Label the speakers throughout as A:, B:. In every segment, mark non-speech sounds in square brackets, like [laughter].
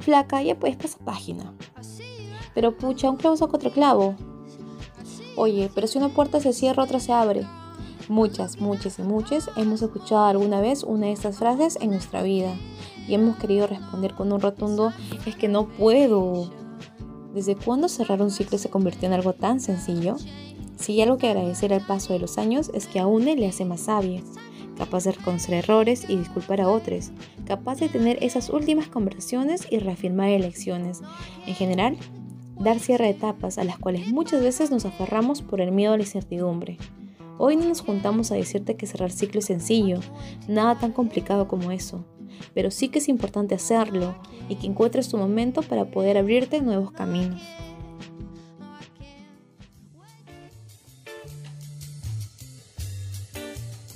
A: Flaca, ya puedes pasar página. Pero pucha, un clavo saca otro clavo. Oye, pero si una puerta se cierra, otra se abre. Muchas, muchas y muchas hemos escuchado alguna vez una de estas frases en nuestra vida y hemos querido responder con un rotundo es que no puedo. ¿Desde cuándo cerrar un ciclo se convirtió en algo tan sencillo? Si hay algo que agradecer al paso de los años es que a una le hace más sabia, capaz de reconocer errores y disculpar a otros, capaz de tener esas últimas conversaciones y reafirmar elecciones. En general, dar cierre a etapas a las cuales muchas veces nos aferramos por el miedo a la incertidumbre. Hoy no nos juntamos a decirte que cerrar ciclo es sencillo, nada tan complicado como eso, pero sí que es importante hacerlo y que encuentres tu momento para poder abrirte nuevos caminos.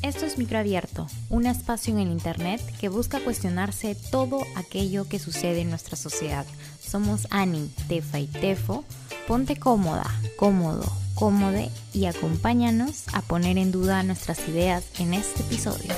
B: Esto es Microabierto, un espacio en el Internet que busca cuestionarse todo aquello que sucede en nuestra sociedad. Somos Ani, Tefa y Tefo. Ponte cómoda, cómodo, cómode y acompáñanos a poner en duda nuestras ideas en este episodio.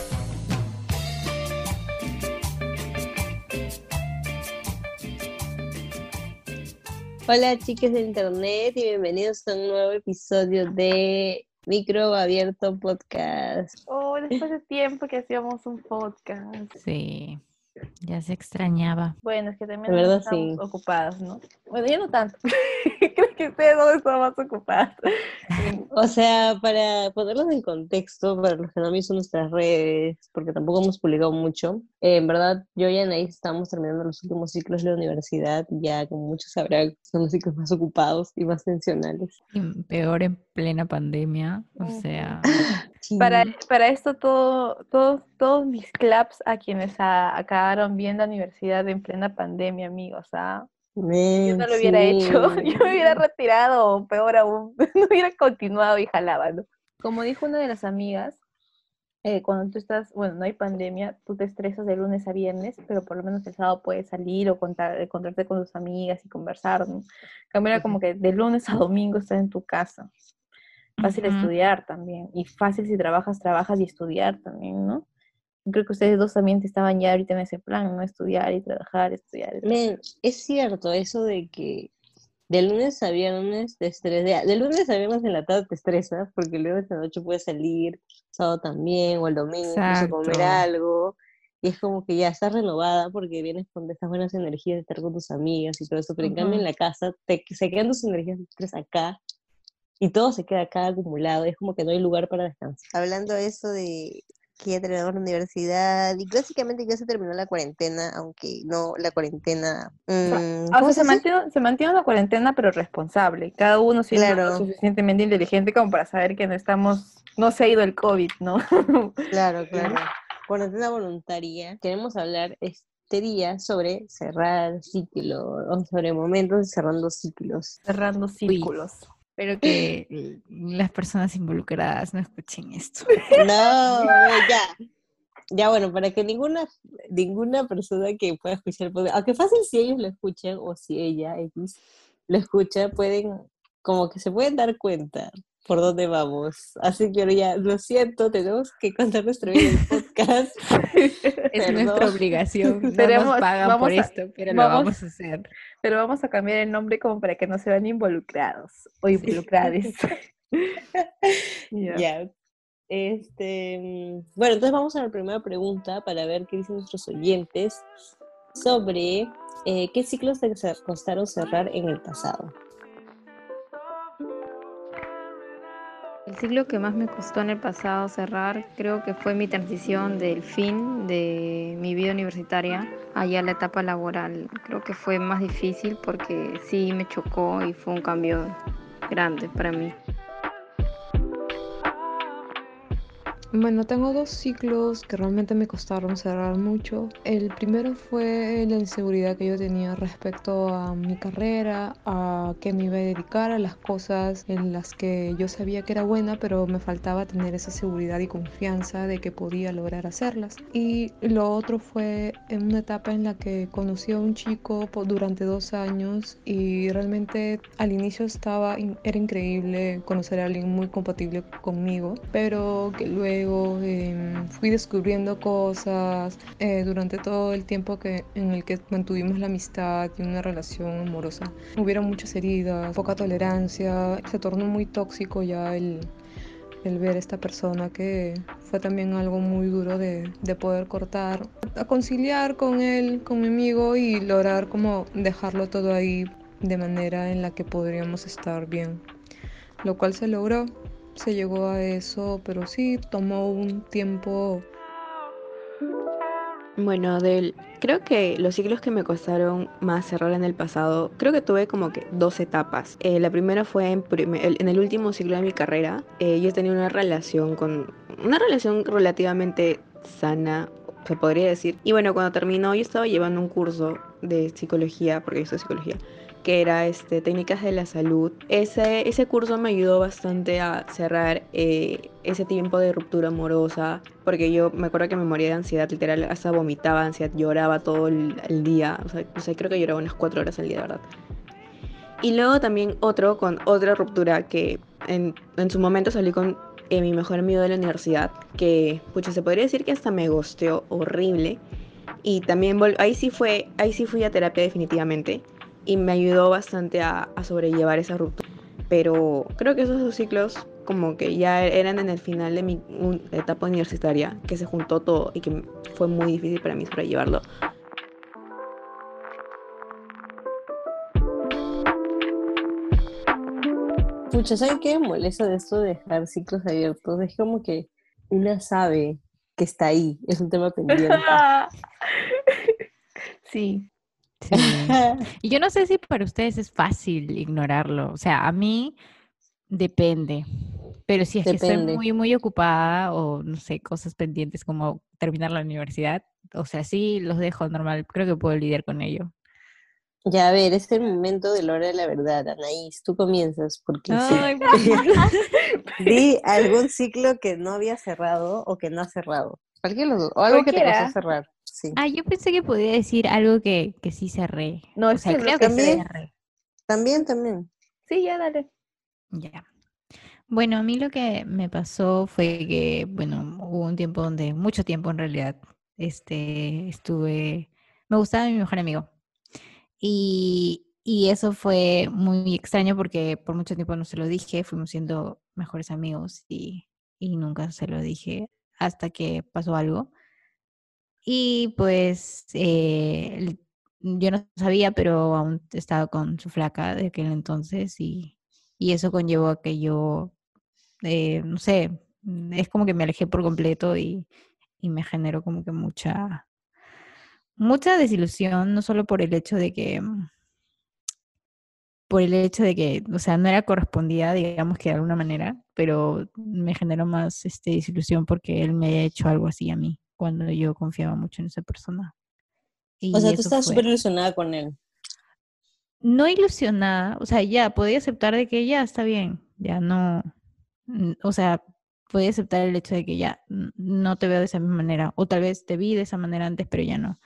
C: Hola chicas de internet y bienvenidos a un nuevo episodio de Micro Abierto Podcast.
D: Oh, después de tiempo que hacíamos un podcast.
B: Sí. Ya se extrañaba.
D: Bueno, es que también estamos ocupadas, ¿no? Bueno, yo no tanto. [laughs] Creo que ustedes no están más ocupadas. [laughs]
C: o sea, para ponerlos en contexto, para los que no han visto nuestras redes, porque tampoco hemos publicado mucho, eh, en verdad, yo y Anaís estamos terminando los últimos ciclos de la universidad, ya como muchos sabrán, son los ciclos más ocupados y más tensionales.
B: Y peor en plena pandemia, o sea... [laughs]
D: Para, para esto, todo, todos, todos mis claps a quienes acabaron viendo universidad en plena pandemia, amigos, ¿ah? yo no lo hubiera hecho, [laughs] yo me hubiera retirado, o peor aún, [laughs] no hubiera continuado y jalaba, ¿no? Como dijo una de las amigas, eh, cuando tú estás, bueno, no hay pandemia, tú te estresas de lunes a viernes, pero por lo menos el sábado puedes salir o contar, encontrarte con tus amigas y conversar, ¿no? Cambia como que de lunes a domingo estás en tu casa. Fácil estudiar también. Y fácil si trabajas, trabajas y estudiar también, ¿no? Creo que ustedes dos también estaban ya ahorita en ese plan, ¿no? Estudiar y trabajar, estudiar.
C: es cierto eso de que de lunes a viernes te estresa, de lunes a viernes en la tarde te estresas, porque luego esta noche puedes salir, sábado también, o el domingo, incluso comer algo, y es como que ya estás renovada porque vienes con estas buenas energías de estar con tus amigas y todo eso, pero en cambio en la casa te, se quedan tus energías acá, y todo se queda acá acumulado, es como que no hay lugar para descansar. Hablando de eso de que ya terminamos la universidad y básicamente ya se terminó la cuarentena, aunque no la cuarentena...
D: Mm, o sea, se, mantiene, se mantiene una cuarentena pero responsable, cada uno siendo lo suficientemente inteligente como para saber que no estamos, no se ha ido el COVID, ¿no? [laughs]
C: claro, claro. Cuarentena voluntaria, queremos hablar este día sobre cerrar ciclos, sobre momentos cerrando ciclos.
D: Cerrando círculos.
B: Espero que las personas involucradas no escuchen esto. [laughs]
C: No, [laughs] ya. Ya bueno, para que ninguna, ninguna persona que pueda escuchar, aunque fácil si ellos lo escuchan o si ella X lo escucha, pueden, como que se pueden dar cuenta por dónde vamos. Así que ya, lo siento, tenemos que contar nuestra vida en podcast. [laughs]
B: es nuestra obligación. No nos pagan por esto, pero lo vamos a hacer.
D: Pero vamos a cambiar el nombre como para que no se vean involucrados o involucradas. [laughs] [laughs]
C: Ya. Este, bueno, entonces vamos a la primera pregunta para ver qué dicen nuestros oyentes sobre eh, qué ciclos te costaron cerrar en el pasado.
E: El ciclo que más me costó en el pasado cerrar creo que fue mi transición del fin de mi vida universitaria allá a la etapa laboral. Creo que fue más difícil porque sí me chocó y fue un cambio grande para mí.
F: Bueno, tengo dos ciclos que realmente me costaron cerrar mucho. El primero fue la inseguridad que yo tenía respecto a mi carrera, a qué me iba a dedicar, a las cosas en las que yo sabía que era buena, pero me faltaba tener esa seguridad y confianza de que podía lograr hacerlas. Y lo otro fue en una etapa en la que conocí a un chico durante dos años y realmente al inicio estaba, era increíble conocer a alguien muy compatible conmigo, pero que luego em, fui descubriendo cosas eh, durante todo el tiempo que, en el que mantuvimos la amistad y una relación amorosa. Hubieron muchas heridas, poca tolerancia, se tornó muy tóxico ya el, el ver a esta persona que fue también algo muy duro de, de, poder cortar, a conciliar con él, con mi amigo y lograr como dejarlo todo ahí de manera en la que podríamos estar bien. Lo cual se logró, se llegó a eso, pero sí tomó un tiempo
G: bueno, del, creo que los ciclos que me costaron más cerrar en el pasado, creo que tuve como que dos etapas. Eh, la primera fue en, en, el último ciclo de mi carrera. Eh, yo tenía una relación con, una relación relativamente sana, se podría decir. Y bueno, cuando terminó yo estaba llevando un curso de psicología, porque yo soy psicología que era este, técnicas de la salud. Ese, ese curso me ayudó bastante a cerrar eh, ese tiempo de ruptura amorosa, porque yo me acuerdo que me moría de ansiedad, literal, hasta vomitaba ansiedad, lloraba todo el, día, o sea, creo que lloraba unas cuatro horas al día, de verdad. Y luego también otro con otra ruptura que en, en su momento salí con eh, mi mejor amigo de la universidad, que, pucha, se podría decir que hasta me gosteó horrible. Y también ahí sí fue, ahí sí fui a terapia definitivamente y me ayudó bastante a, sobrellevar esa ruptura. Pero creo que esos dos ciclos como que ya eran en el final de mi etapa universitaria, que se juntó todo y que fue muy difícil para mí sobrellevarlo.
C: Pucha, ¿saben qué molesta de esto de dejar ciclos abiertos? Es como que una sabe que está ahí, es un tema pendiente. [laughs]
B: sí. [laughs] Y yo no sé si para ustedes es fácil ignorarlo. O sea, a mí depende. Pero si es que estoy muy, muy ocupada o no sé, cosas pendientes como terminar la universidad, o sea, sí los dejo normal. Creo que puedo lidiar con ello.
C: Ya, a ver, es el momento de la hora de la verdad, Anaís. Tú comienzas, porque [laughs] [laughs] Di algún ciclo que no había cerrado o que no ha cerrado. O algo que te costó cerrar.
B: Ah, yo pensé que podía decir algo que, que sí cerré.
C: No, o sea, creo que también, cerré. También, también.
D: Sí, ya dale.
B: Ya. Bueno, a mí lo que me pasó fue que, bueno, hubo un tiempo donde, mucho tiempo en realidad, este, estuve, me gustaba mi mejor amigo. Y, y eso fue muy extraño porque por mucho tiempo no se lo dije, fuimos siendo mejores amigos y, y nunca se lo dije hasta que pasó algo. Y pues eh, yo no sabía, pero aún estaba con su flaca de aquel entonces y, y eso conllevó a que yo, eh, no sé, mm, es como que me alejé por completo y, y me generó como que mucha, mucha desilusión, no solo por el hecho de que mm, por el hecho de que, o sea, no era correspondida, digamos que de alguna manera, pero me generó más este, desilusión porque él me había hecho algo así a mí cuando yo confiaba mucho en esa persona.
C: o sea, tú estabas súper ilusionada con él.
B: No ilusionada, o sea, ya podía aceptar de que ya está bien, ya no, o sea, podía aceptar el hecho de que ya no te veo de esa misma manera, o tal vez te vi de esa manera antes, pero ya no.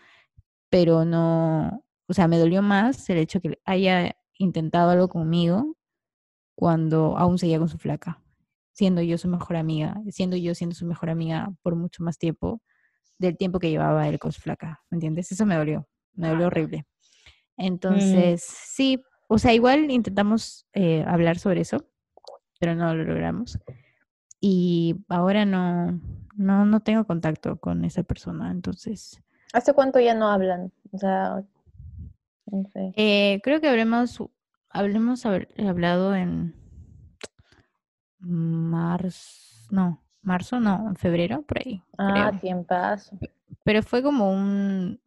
B: Pero no, o sea, me dolió más el hecho que haya intentado algo conmigo cuando aún seguía con su flaca, siendo yo su mejor amiga, siendo yo siendo su mejor amiga por mucho más tiempo del tiempo que llevaba él con su flaca, ¿me entiendes? Eso me dolió, me dolió horrible. Mm. Entonces, sí, o sea, igual intentamos eh, hablar sobre eso, pero no lo logramos. Y ahora no, no, no tengo contacto con esa persona, entonces.
D: ¿Hace cuánto ya no hablan? O sea,
B: no sé. Eh, creo que habremos, hablemos hablado en marzo, no, marzo, no, en febrero, por ahí.
D: Ah, tiempo.
B: Pero fue como un,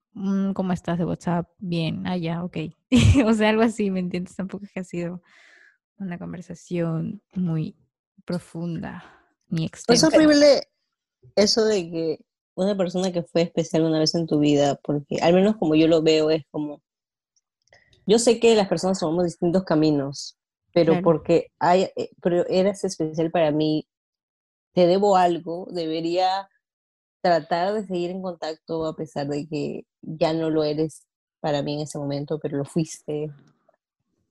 B: ¿cómo estás de WhatsApp? Bien, ah, ya, ok. [laughs] o sea, algo así, ¿me entiendes? Tampoco es que ha sido una conversación muy profunda ni extensa.
C: Es horrible eso de que una persona que fue especial una vez en tu vida, porque al menos como yo lo veo, es como, yo sé que las personas tomamos distintos caminos, pero porque hay, eh, pero eras especial para mí te debo algo, debería tratar de seguir en contacto a pesar de que ya no lo eres para mí en ese momento, pero lo fuiste.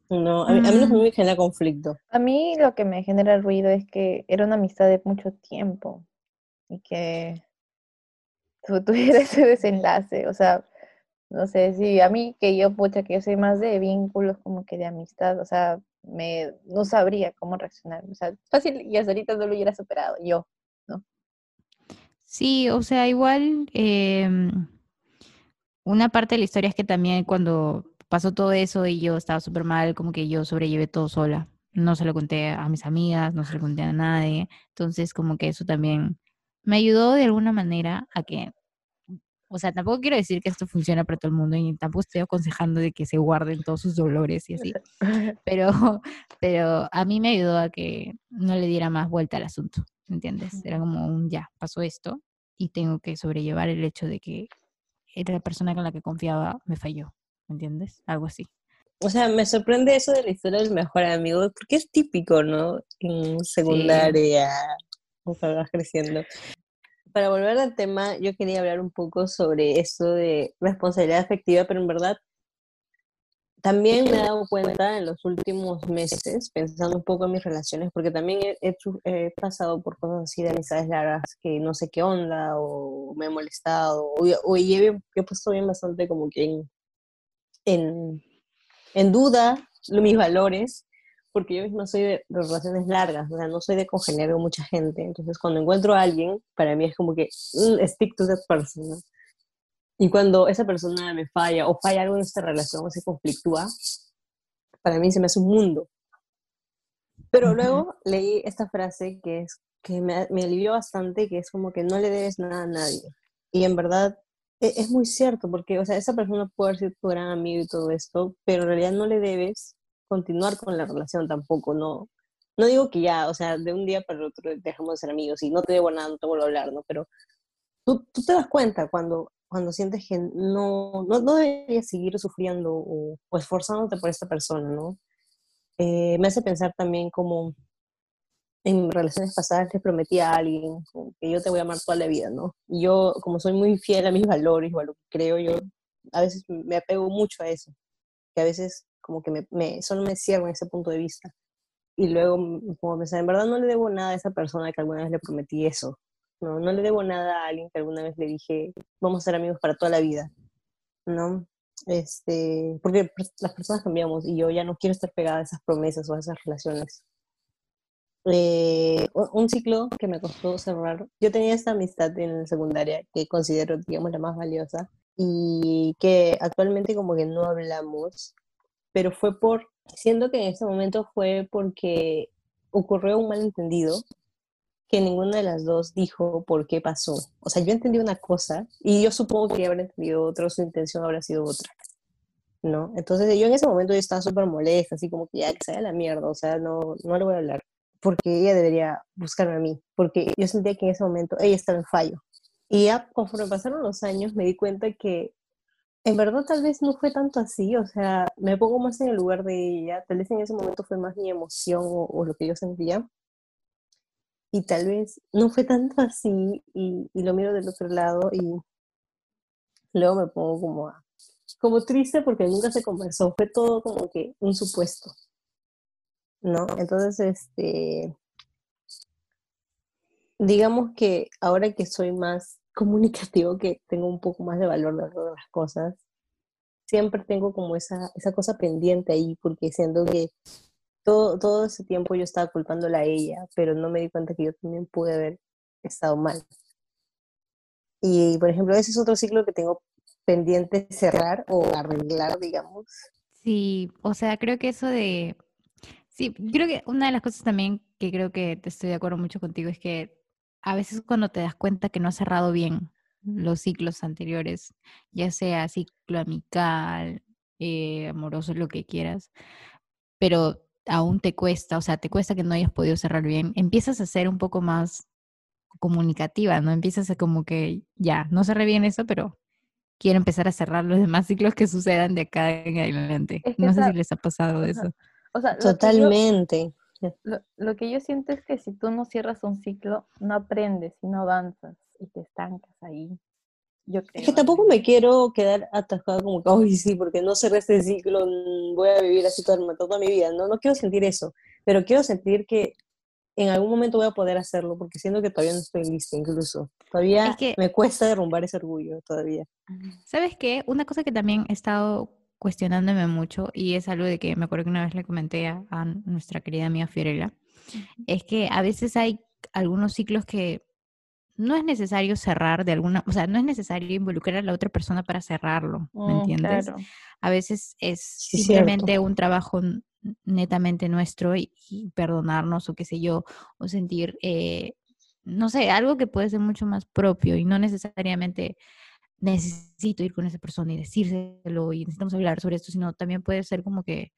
C: No, a, mí, no mm. me genera conflicto.
D: A mí lo que me genera ruido es que era una amistad de mucho tiempo. y que tuviera ese [laughs] desenlace. O sea, no sé, si a mí que yo, pucha, que yo soy más de vínculos como que de amistad, o sea, me, no sabría cómo reaccionar. O sea, fácil y hasta ahorita no lo hubiera superado yo, ¿no?
B: Sí, o sea, igual em, una parte de la historia es que también cuando pasó todo eso y yo estaba súper mal, como que yo sobrellevé todo sola. No se lo conté a mis amigas, no se lo conté a nadie. Entonces, como que eso también me ayudó de alguna manera a que o sea, tampoco quiero decir que esto funciona para todo el mundo y tampoco estoy aconsejando de que se guarden todos sus dolores y así. [laughs] Pero, pero a mí me ayudó a que no le diera más vuelta al asunto, ¿entiendes? Era como un ya, pasó esto y tengo que sobrellevar el hecho de que la persona con la que confiaba me falló, ¿entiendes? Algo así.
C: O sea, me sorprende eso de la historia del mejor amigo, porque es típico, ¿no? En secundaria, sí. vas creciendo para volver al tema, yo quería hablar un poco sobre eso de responsabilidad afectiva, pero en verdad también me he dado cuenta en los últimos meses, pensando un poco en mis relaciones, porque también he, pasado por cosas así de amistades largas que no sé qué onda, o me he molestado, o, o he, he, puesto bien bastante como que en, en, en duda mis valores, porque yo misma soy de, relaciones largas, o sea, no soy de congeniar con mucha gente. Entonces, cuando encuentro a alguien, para mí es como que mm, stick to that person. Y cuando esa persona me falla o falla algo en esta relación o se conflictúa, para mí se me hace un mundo. Pero luego leí esta frase que es que me, me, alivió bastante, que es como que no le debes nada a nadie. Y en verdad es, es muy cierto, porque, o sea, esa persona puede ser tu gran amigo y todo esto, pero en realidad no le debes continuar con la relación tampoco, no, no digo que ya, o sea, de un día para el otro dejamos de ser amigos y no te debo nada, no te vuelvo a hablar, ¿no? Pero tú, tú te das cuenta cuando, cuando sientes que no, no, no deberías seguir sufriendo o, esforzándote por esta persona, ¿no? Eh, me hace pensar también como en relaciones pasadas le prometí a alguien que yo te voy a amar toda la vida, ¿no? Y yo, como soy muy fiel a mis valores o a lo que creo, yo a veces me apego mucho a eso, que a veces como que me, me, solo me cierro en ese punto de vista. Y luego como pensar, en verdad no le debo nada a esa persona que alguna vez le prometí eso. No, no le debo nada a alguien que alguna vez le dije, vamos a ser amigos para toda la vida. ¿No? Este, porque las personas cambiamos y yo ya no quiero estar pegada a esas promesas o a esas relaciones. Eh, un ciclo que me costó cerrar. Yo tenía esta amistad en la secundaria que considero, digamos, la más valiosa y que actualmente como que no hablamos pero fue por, siendo que en ese momento fue porque ocurrió un malentendido que ninguna de las dos dijo por qué pasó. O sea, yo entendí una cosa y yo supongo que habrá entendido otra, su intención habrá sido otra. ¿No? Entonces yo en ese momento yo estaba súper molesta, así como que ya que se la mierda, o sea, no, no le voy a hablar, porque ella debería buscarme a mí, porque yo sentía que en ese momento ella estaba en fallo. Y ya conforme pasaron los años me di cuenta que en verdad tal vez no fue tanto así, o sea, me pongo más en el lugar de ella, tal vez en ese momento fue más mi emoción o, lo que yo sentía, y tal vez no fue tanto así, y, lo miro del otro lado y luego me pongo como, como triste porque nunca se conversó, fue todo como que un supuesto, ¿no? Entonces, este, digamos que ahora que soy más comunicativo que tengo un poco más de valor de todas las cosas, siempre tengo como esa, esa cosa pendiente ahí, porque siento que todo, todo ese tiempo yo estaba culpándola a ella, pero no me di cuenta que yo también pude haber estado mal. Y, por ejemplo, ese es otro ciclo que tengo pendiente cerrar o arreglar, digamos.
B: Sí, o sea, creo que eso de... Sí, creo que una de las cosas también que creo que te estoy de acuerdo mucho contigo es que a veces cuando te das cuenta que no has cerrado bien los ciclos anteriores, ya sea ciclo amical, eh, amoroso, lo que quieras, pero aún te cuesta, o sea, te cuesta que no hayas podido cerrar bien, empiezas a ser un poco más comunicativa, ¿no? Empiezas a como que, ya, no cerré bien eso, pero quiero empezar a cerrar los demás ciclos que sucedan de acá en adelante. no sé si les ha pasado eso.
C: O sea, Totalmente.
D: Lo, que yo siento es que si tú no cierras un ciclo, no aprendes y no avanzas y te estancas ahí. Yo creo.
C: Es que tampoco me quiero quedar atascada como que, uy, sí, porque no cerré este ciclo, mm, voy a vivir así toda, toda mi vida. No, no quiero sentir eso, pero quiero sentir que en algún momento voy a poder hacerlo porque siento que todavía no estoy lista incluso. Todavía me cuesta derrumbar ese orgullo todavía.
B: ¿Sabes qué? Una cosa que también he estado cuestionándome mucho y es algo de que me acuerdo que una vez le comenté a, a nuestra querida amiga Fiorella, es que a veces hay algunos ciclos que no es necesario cerrar de alguna, o sea, no es necesario involucrar a la otra persona para cerrarlo, ¿me mm, entiendes? A veces es simplemente un trabajo netamente nuestro y, perdonarnos o qué sé yo, o sentir, eh, no sé, algo que puede ser mucho más propio y no necesariamente necesito ir con esa persona y decírselo y necesitamos hablar sobre esto, sino también puede ser como que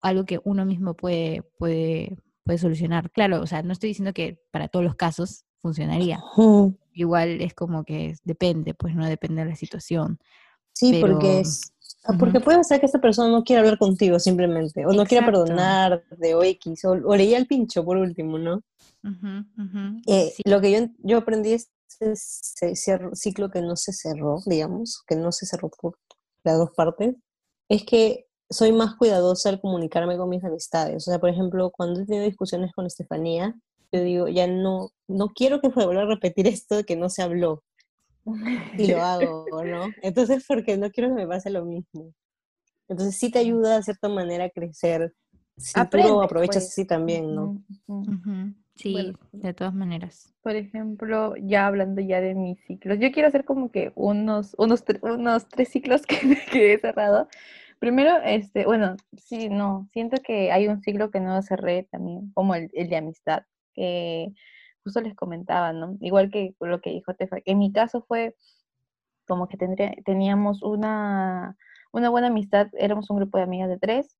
B: algo que uno mismo puede, puede, puede solucionar. Claro, o sea, no estoy diciendo que para todos los casos funcionaría. Igual es como que depende, pues no depende de la situación.
C: Sí, porque es, ah, porque puede ser que esta persona no quiera hablar contigo simplemente, o no quiera perdonar de o X, o, leía el pincho por último, ¿no? Eh, lo que yo, yo aprendí es ese ciclo que no se cerró, digamos, que no se cerró por las dos partes, es que soy más cuidadosa al comunicarme con mis amistades. O sea, por ejemplo, cuando he tenido discusiones con Estefanía, yo digo, ya no, no quiero que vuelva a repetir esto de que no se habló. [laughs] Y lo hago, ¿no? Entonces, porque no quiero que me pase lo mismo. Entonces, sí te ayuda de cierta manera a crecer. Si tú lo aprovechas pues. así también, ¿no?
B: Sí, de todas maneras.
D: Por ejemplo, ya hablando ya de mis ciclos, yo quiero hacer como que unos, unos, unos tres ciclos [laughs] que, que he cerrado. Primero, este, bueno, sí, no, siento que hay un ciclo que no cerré también, como el, el de amistad que justo les comentaba, ¿no? Igual que lo que dijo Tefa, en mi caso fue como que tendría, teníamos una, una buena amistad, éramos un grupo de amigas de tres,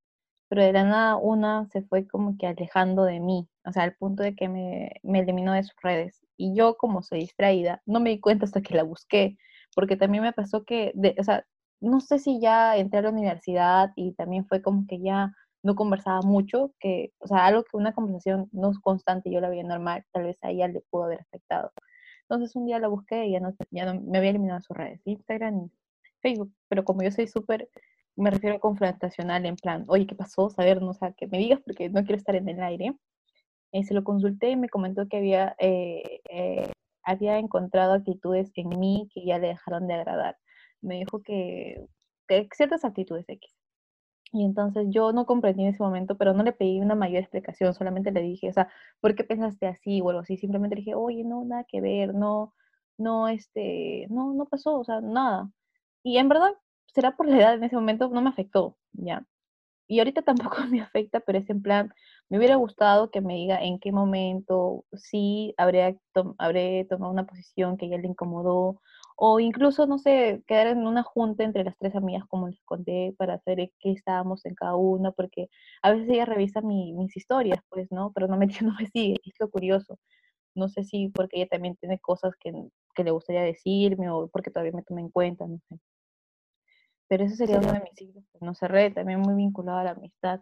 D: pero de la nada una se fue como que alejando de mí, o sea, al punto de que me, me eliminó de sus redes. Y yo como soy distraída, no me di cuenta hasta que la busqué, porque también me pasó que, de, o sea, no sé si ya entré a la universidad y también fue como que ya no conversaba mucho, que, o sea, algo que una conversación no es constante, yo la veía normal, tal vez a ella le pudo haber afectado. Entonces un día la busqué y ya no, ya me había eliminado sus redes, Instagram y Facebook, pero como yo soy súper, me refiero a confrontacional, en plan, oye, ¿qué pasó? Saber, no, o sea, que me digas porque no quiero estar en el aire. Y se lo consulté y me comentó que había, eh, eh, había encontrado actitudes en mí que ya le dejaron de agradar. Me dijo que, que ciertas actitudes X y entonces yo no comprendí en ese momento, pero no le pedí una mayor explicación, solamente le dije, o sea, ¿por qué pensaste así o algo así? Simplemente le dije, oye, no, nada que ver, no, no, este, no, no pasó, o sea, nada. Y en verdad, será por la edad en ese momento, no me afectó, ¿ya? Y ahorita tampoco [laughs] me afecta, pero es en plan, me hubiera gustado que me diga en qué momento sí habría habré tomado una posición que ya le incomodó o incluso, no sé, quedar en una junta entre las tres amigas, como les conté, para saber qué estábamos en cada una, porque a veces ella revisa mis historias, pues, ¿no? Pero no me, [laughs] no me sigue, es lo curioso. No sé si porque ella también tiene cosas que, que le gustaría decirme o porque todavía me toma en cuenta, no sé. Pero eso sería uno de mis siglos, no cerré, también muy vinculado a la amistad.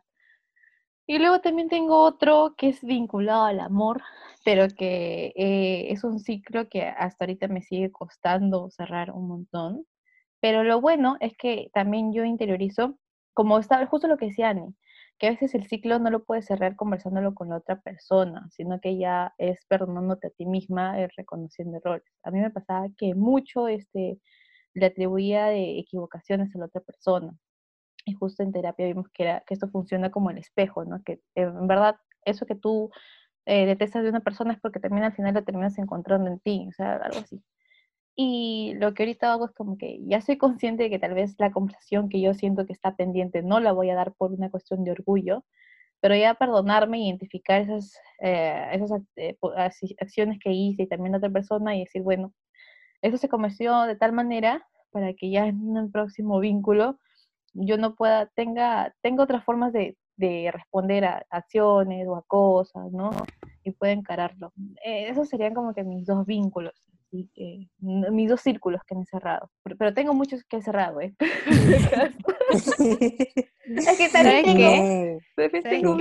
D: Y luego también tengo otro que es vinculado al amor, pero que eh, es un ciclo que hasta ahorita me sigue costando cerrar un montón. Pero lo bueno es que también yo interiorizo, como estaba justo lo que decía Ani, que a veces el ciclo no lo puedes cerrar conversándolo con la otra persona, sino que ya es perdonándote a ti misma, es reconociendo errores. A mí me pasaba que mucho este, le atribuía de equivocaciones a la otra persona y justo en terapia vimos que, esto funciona como el espejo, ¿no? Que en verdad eso que tú eh, detestas de una persona es porque también al final lo terminas encontrando en ti, o sea, algo así. Y lo que ahorita hago es como que ya soy consciente de que tal vez la conversación que yo siento que está pendiente no la voy a dar por una cuestión de orgullo, pero ya perdonarme, identificar esas, eh, esas eh, acciones que hice y también a otra persona y decir, bueno, eso se convirtió de tal manera para que ya en un próximo vínculo yo no pueda, tenga, tenga otras formas de, de responder a acciones o a cosas, ¿no? Y pueda encararlo. Eh, esos serían como que mis dos vínculos, así que, mis dos círculos que he cerrado. Pero, tengo muchos que he cerrado, ¿eh? [laughs] es que
B: también tengo,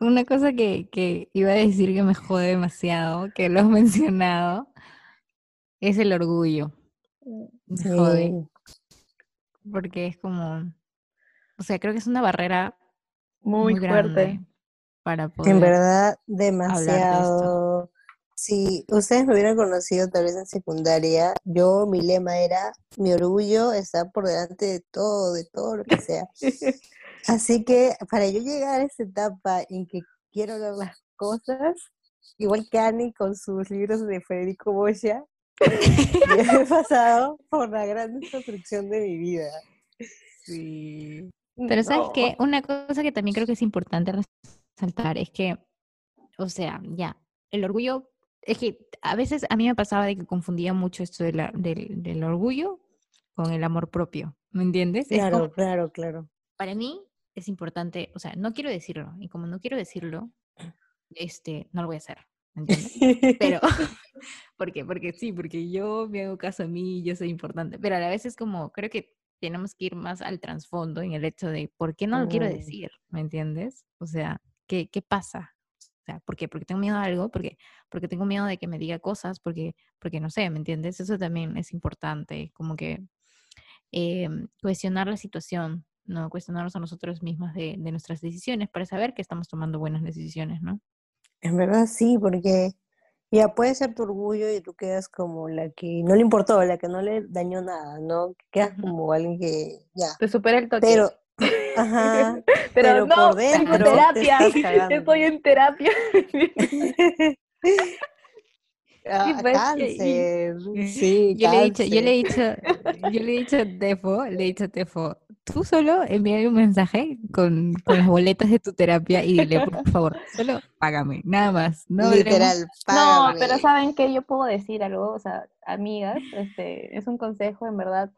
B: Una cosa que, que, iba a decir que me jode demasiado, que lo has mencionado, es el orgullo. Mm. Jode porque es como, o sea, creo que es una barrera
D: muy, fuerte
B: para poder.
C: En verdad, demasiado. Si ustedes me hubieran conocido tal vez en secundaria, yo mi lema era mi orgullo está por delante de todo, de todo lo que sea. [laughs] Así que para yo llegar a esa etapa en que quiero ver las cosas, igual que Annie con sus libros de Federico Boya, [laughs] he pasado por la gran destrucción de mi vida.
B: Sí. Pero sabes que una cosa que también creo que es importante resaltar es que, o sea, ya, el orgullo es que a veces a mí me pasaba de que confundía mucho esto de la, del, del, orgullo con el amor propio, ¿me entiendes?
C: Claro, claro, claro.
B: Para mí es importante, o sea, no quiero decirlo, y como no quiero decirlo, este, no lo voy a hacer, ¿me entiendes? Pero, [laughs] ¿por qué? Porque sí, porque yo me hago caso a mí, yo soy importante, pero a la vez es como, creo que tenemos que ir más al trasfondo en el hecho de, ¿por qué no lo quiero decir? ¿Me entiendes? O sea, ¿qué, qué pasa? ¿por qué? Porque tengo miedo a algo, porque, porque tengo miedo de que me diga cosas, porque, porque no sé, ¿me entiendes? Eso también es importante, como que eh, cuestionar la situación, ¿no? Cuestionarnos a nosotros mismos de, de, nuestras decisiones para saber que estamos tomando buenas decisiones, ¿no?
C: En verdad sí, porque ya puede ser tu orgullo y tú quedas como la que no le importó, la que no le dañó nada, ¿no? Quedas como alguien que ya.
D: Te supera el toque.
C: Pero, [laughs] Ajá.
D: Pero, no, por dentro terapia. Estoy en terapia. [laughs] [laughs]
C: Ah, pues, cáncer. Sí,
B: yo, Le he dicho, yo le he dicho, yo le he dicho Tefo, le he dicho Tefo, tú solo envíale un mensaje con, con, las boletas de tu terapia y dile, por [laughs] favor, solo págame, nada más. No
C: Literal,
D: págame. No, pero ¿saben qué? Yo puedo decir algo, o sea, amigas, este, es un consejo, en verdad,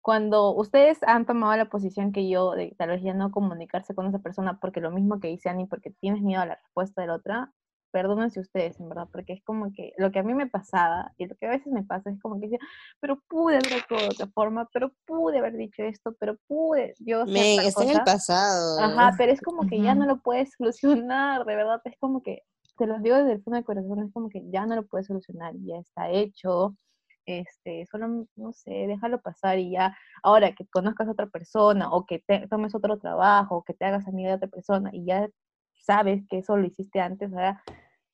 D: cuando ustedes han tomado la posición que yo, de tal vez ya no comunicarse con esa persona porque lo mismo que dice Ani, porque tienes miedo a la respuesta de la otra, perdónense ustedes, en verdad, porque es como que lo que a mí me pasaba y lo que a veces me pasa es como que decía, pero pude haber actuado de otra forma, pero pude haber dicho esto, pero pude, yo
C: Me, está en el pasado.
D: Ajá, pero es como que ya no lo puedes solucionar, de verdad, es como que, te lo digo desde el fondo del corazón, es como que ya no lo puedes solucionar, ya está hecho, este, solo, no sé, déjalo pasar y ya, ahora que conozcas a otra persona o que te, tomes otro trabajo o que te hagas amiga de otra persona y ya sabes que eso lo hiciste antes, sea,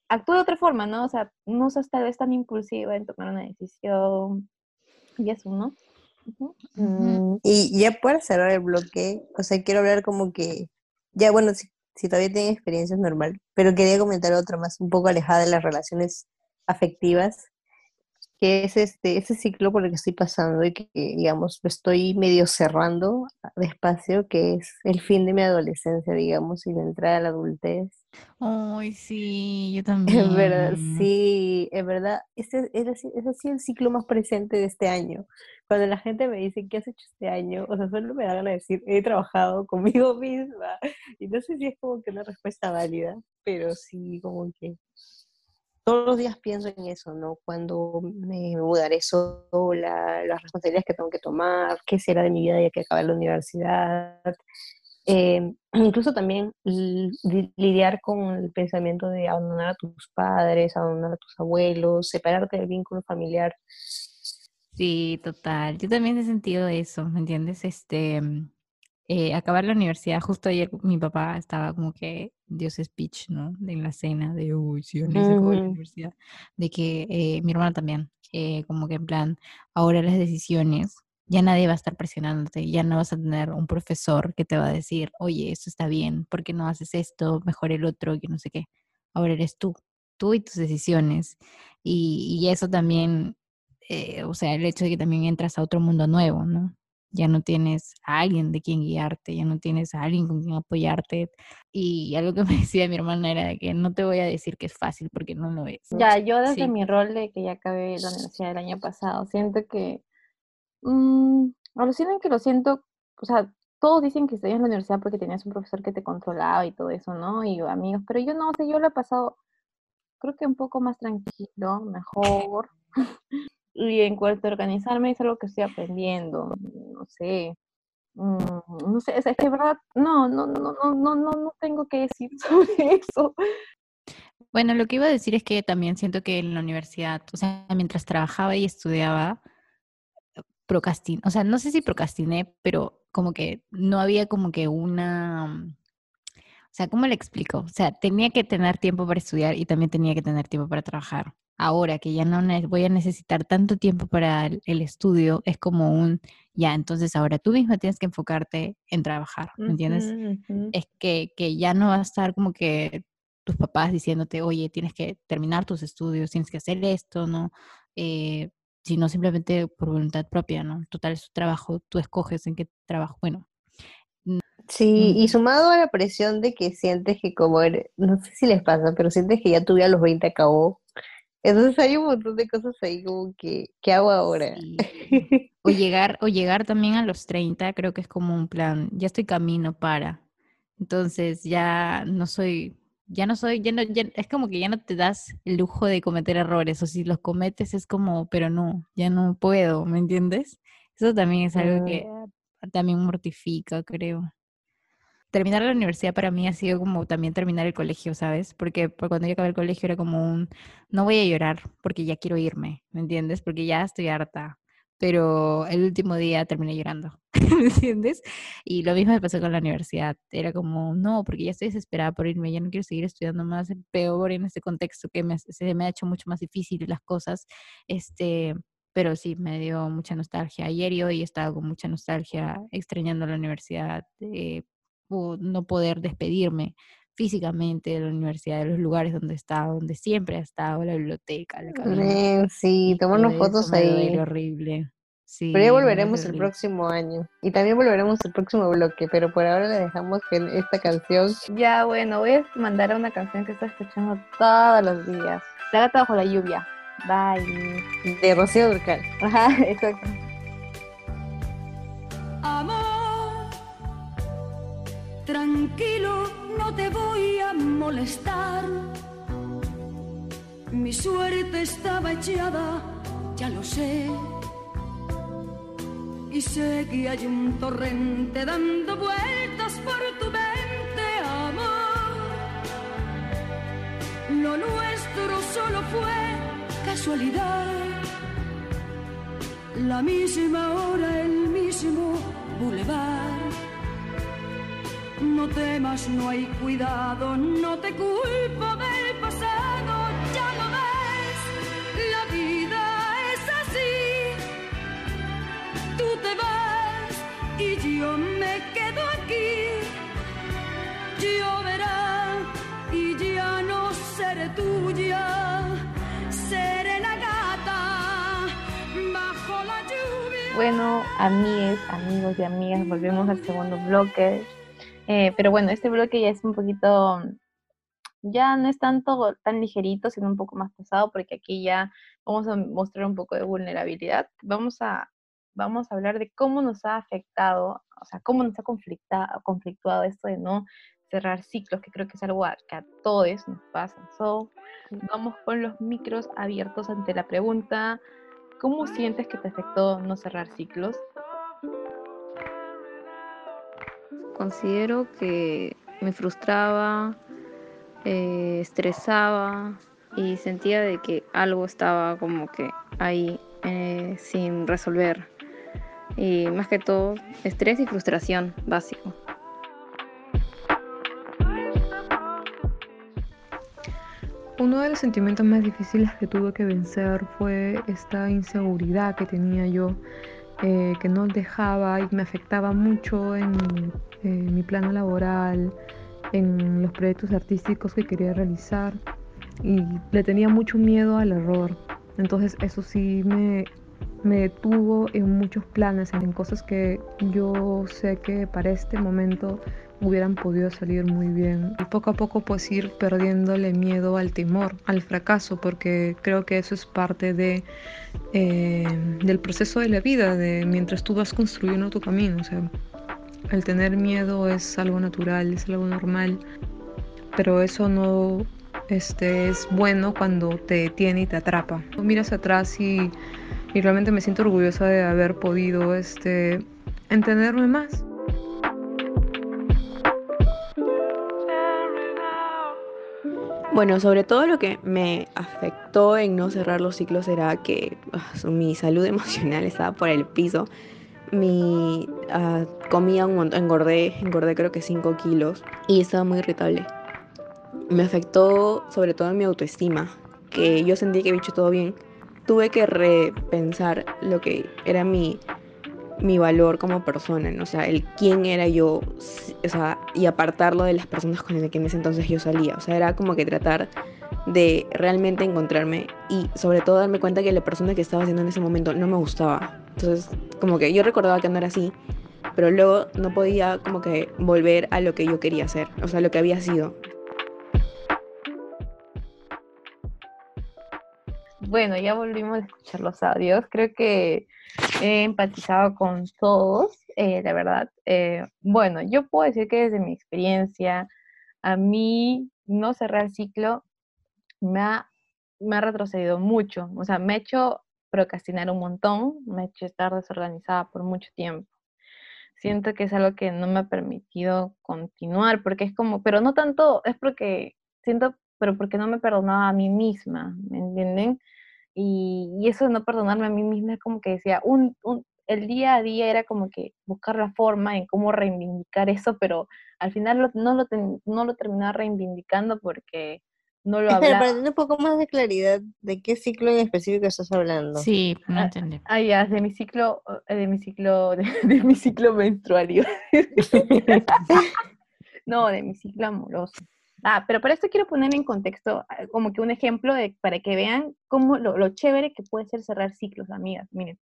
D: actúa de otra forma, ¿no? O sea, no seas tal vez tan impulsiva en tomar una decisión y eso, ¿no?
C: Mm, y ya para cerrar el bloque, o sea, quiero hablar como que, ya bueno, si, si todavía tienen experiencias normal, pero quería comentar otra más, un poco alejada de las relaciones afectivas, que es este, ese ciclo por el que estoy pasando y que, digamos, estoy medio cerrando despacio, que es el fin de mi adolescencia, digamos, y la entrada a la adultez.
B: Ay, sí, yo [laughs] también.
C: Es verdad, sí, es verdad. Ese es, es así el ciclo más presente de este año. Cuando la gente me dice, ¿qué has hecho este año? O sea, solo me da ganas de decir, he trabajado conmigo [laughs] misma. Y no sé si es como que una respuesta válida, pero sí, como que todos los días pienso en eso, ¿no? Cuando me mudaré sola, las responsabilidades que tengo que tomar, qué será de mi vida ya que acabe la universidad. Eh, [clears throat] incluso también lidiar con el pensamiento de abandonar a tus padres, abandonar a tus abuelos, separarte del vínculo familiar.
B: Sí, total. Yo también he sentido eso, ¿me entiendes? Este, eh, acabar la universidad, justo ayer mi papá estaba como que dio ese speech, ¿no? En la cena de, uy, sí, se la universidad, de que eh, mi hermana también, eh, como que en plan, ahora las decisiones, ya nadie va a estar presionándote, ya no vas a tener un profesor que te va a decir, oye, esto está bien, ¿por qué no haces esto? Mejor el otro, que no sé qué. Ahora eres tú, tú y tus decisiones. Y, y eso también, o sea, el hecho de que también entras a otro mundo nuevo, ¿no? Ya no tienes a alguien de quien guiarte, ya no tienes a alguien con quien apoyarte. Y algo que [laughs] me decía mi hermana era de que no te voy a decir que es fácil porque no lo es.
D: Ya, yo desde mi rol de que ya acabé la universidad el año pasado, siento que, mmm, alucinan que lo siento, o sea, todos dicen que estudias en la universidad porque tenías un profesor que te controlaba y todo eso, ¿no? Y amigos, pero yo no, o sea, yo lo he pasado, creo que un poco más tranquilo, mejor. [laughs] Y en cuanto a organizarme es algo que estoy aprendiendo, no sé, mm, no sé, es que verdad, no, no, no, no, no, no, no tengo que decir [laughs] sobre eso.
B: Bueno, lo que iba a decir es que también siento que en la universidad, o sea, mientras trabajaba y estudiaba, procrastiné, o sea, no sé si procrastiné, pero como que no había como que una, O sea, ¿cómo le explico? O sea, tenía que tener tiempo para estudiar y también tenía que tener tiempo para trabajar. Ahora que ya no voy a necesitar tanto tiempo para el, estudio, es como un, ya, entonces ahora tú misma tienes que enfocarte en trabajar, ¿me entiendes? Es que, que ya no va a estar como que tus papás diciéndote, oye, tienes que terminar tus estudios, tienes que hacer esto, ¿no? Eh, sino simplemente por voluntad propia, ¿no? Total, es tu trabajo, tú escoges en qué trabajo, bueno,
C: Sí, y sumado a la presión de que sientes que como eres, no sé si les pasa, pero sientes que ya tu vida a los 20 acabó. Entonces hay un montón de cosas ahí como que, ¿qué hago ahora? [laughs]
B: O llegar, o llegar también a los 30, creo que es como un plan, ya estoy camino para. Entonces ya no soy, ya no soy, ya no, es como que ya no te das el lujo de cometer errores, o si los cometes es como, pero no, ya no puedo, ¿me entiendes? Eso también es algo que mm. también mortifica, creo terminar la universidad para mí ha sido como también terminar el colegio, ¿sabes? Porque, cuando yo acabé el colegio era como un, no voy a llorar porque ya quiero irme, ¿me entiendes? Porque ya estoy harta. Pero el último día terminé llorando, [laughs] ¿me entiendes? Y lo mismo me pasó con la universidad. Era como, no, porque ya estoy desesperada por irme, ya no quiero seguir estudiando más, peor en este contexto que me, se me ha hecho mucho más difícil las cosas. Este, pero sí, me dio mucha nostalgia. Ayer y hoy he estado con mucha nostalgia, extrañando la universidad, eh, no poder despedirme físicamente de la universidad, de los lugares donde estaba, donde siempre ha estado, la biblioteca, la
C: cabina. Sí, tomarnos fotos ahí.
B: horrible. Sí,
C: pero ya volveremos el próximo año. Y también volveremos el próximo bloque, pero por ahora le dejamos esta canción.
D: Ya, bueno, voy a mandar una canción que está escuchando todos los días. La gata bajo la lluvia. Bye.
C: De Rocío Durcal.
D: Ajá, [laughs] exacto.
H: Tranquilo, no te voy a molestar. Mi suerte estaba echada, ya lo sé. Y sé que un torrente dando vueltas por tu mente, amor. Lo nuestro solo fue casualidad. La misma hora, el mismo bulevar no temas, no hay cuidado, no te culpo del pasado, ya lo ves, la vida es así. Tú te vas y yo me quedo aquí. Lloverá y ya no seré tuya, seré la gata bajo la lluvia.
D: Bueno, amigas, amigos y amigas, volvemos al segundo bloque eh, pero bueno, este bloque ya es un poquito, ya no es tanto tan ligerito, sino un poco más pesado, porque aquí ya vamos a mostrar un poco de vulnerabilidad. Vamos a, vamos a hablar de cómo nos ha afectado, o sea, cómo nos ha conflictuado esto de no cerrar ciclos, que creo que es algo que a todos nos pasa. So, vamos con los micros abiertos ante la pregunta, ¿cómo sientes que te afectó no cerrar ciclos?
E: Considero que me frustraba, eh, estresaba y sentía de que algo estaba como que ahí eh, sin resolver. Y más que todo, estrés y frustración básico.
F: Uno de los sentimientos más difíciles que tuve que vencer fue esta inseguridad que tenía yo, eh, que no dejaba y me afectaba mucho en en mi plano laboral, en los proyectos artísticos que quería realizar y le tenía mucho miedo al error. Entonces eso sí me, me detuvo en muchos planes, en cosas que yo sé que para este momento hubieran podido salir muy bien. Y poco a poco pues ir perdiéndole miedo al temor, al fracaso, porque creo que eso es parte de, eh, del proceso de la vida, de mientras tú vas construyendo tu camino. O sea, el tener miedo es algo natural, es algo normal, pero eso no este, es bueno cuando te detiene y te atrapa. Miras atrás y, realmente me siento orgullosa de haber podido este, entenderme más.
G: Bueno, sobre todo lo que me afectó en no cerrar los ciclos era que ah, mi salud [laughs] emocional estaba por el piso mi, ah, comía un montón, engordé, engordé creo que 5 kilos y estaba muy irritable. Me afectó sobre todo mi autoestima, que yo sentí que había hecho todo bien. Tuve que repensar lo que era mi, mi valor como persona, ¿no? o sea, el quién era yo, o sea, y apartarlo de las personas con las que en ese entonces yo salía. O sea, era como que tratar de realmente encontrarme y sobre todo darme cuenta que la persona que estaba haciendo en ese momento no me gustaba. Entonces, como que yo recordaba que no era así, pero luego no podía como que volver a lo que yo quería hacer, o sea, lo que había sido.
D: Bueno, ya volvimos a escuchar los audios. Creo que he empatizado con todos, eh, la verdad. Eh, bueno, yo puedo decir que desde mi experiencia, a mí no cerrar el ciclo me ha, me ha retrocedido mucho. O sea, me ha hecho procrastinar un montón, me ha hecho estar desorganizada por mucho tiempo. Siento que es algo que no me ha permitido continuar, porque es como, pero no tanto, es porque siento, pero porque no me perdonaba a mí misma, ¿me entienden? Y, y eso de no perdonarme a mí misma es como que decía, un, un, el día a día era como que buscar la forma en cómo reivindicar eso, pero al final no, lo no lo terminaba reivindicando porque no lo [laughs]
C: hablaba. para tener un poco más de claridad de qué ciclo en específico estás hablando.
B: Sí, no ah, entendí.
D: Ah, ya, de mi ciclo, eh, de mi ciclo, [laughs] de, mi ciclo menstruario. [laughs] no, de mi ciclo amoroso. Ah, pero para esto quiero poner en contexto ah, como que un ejemplo de, para que vean cómo lo, lo chévere que puede ser cerrar ciclos, amigas. Miren,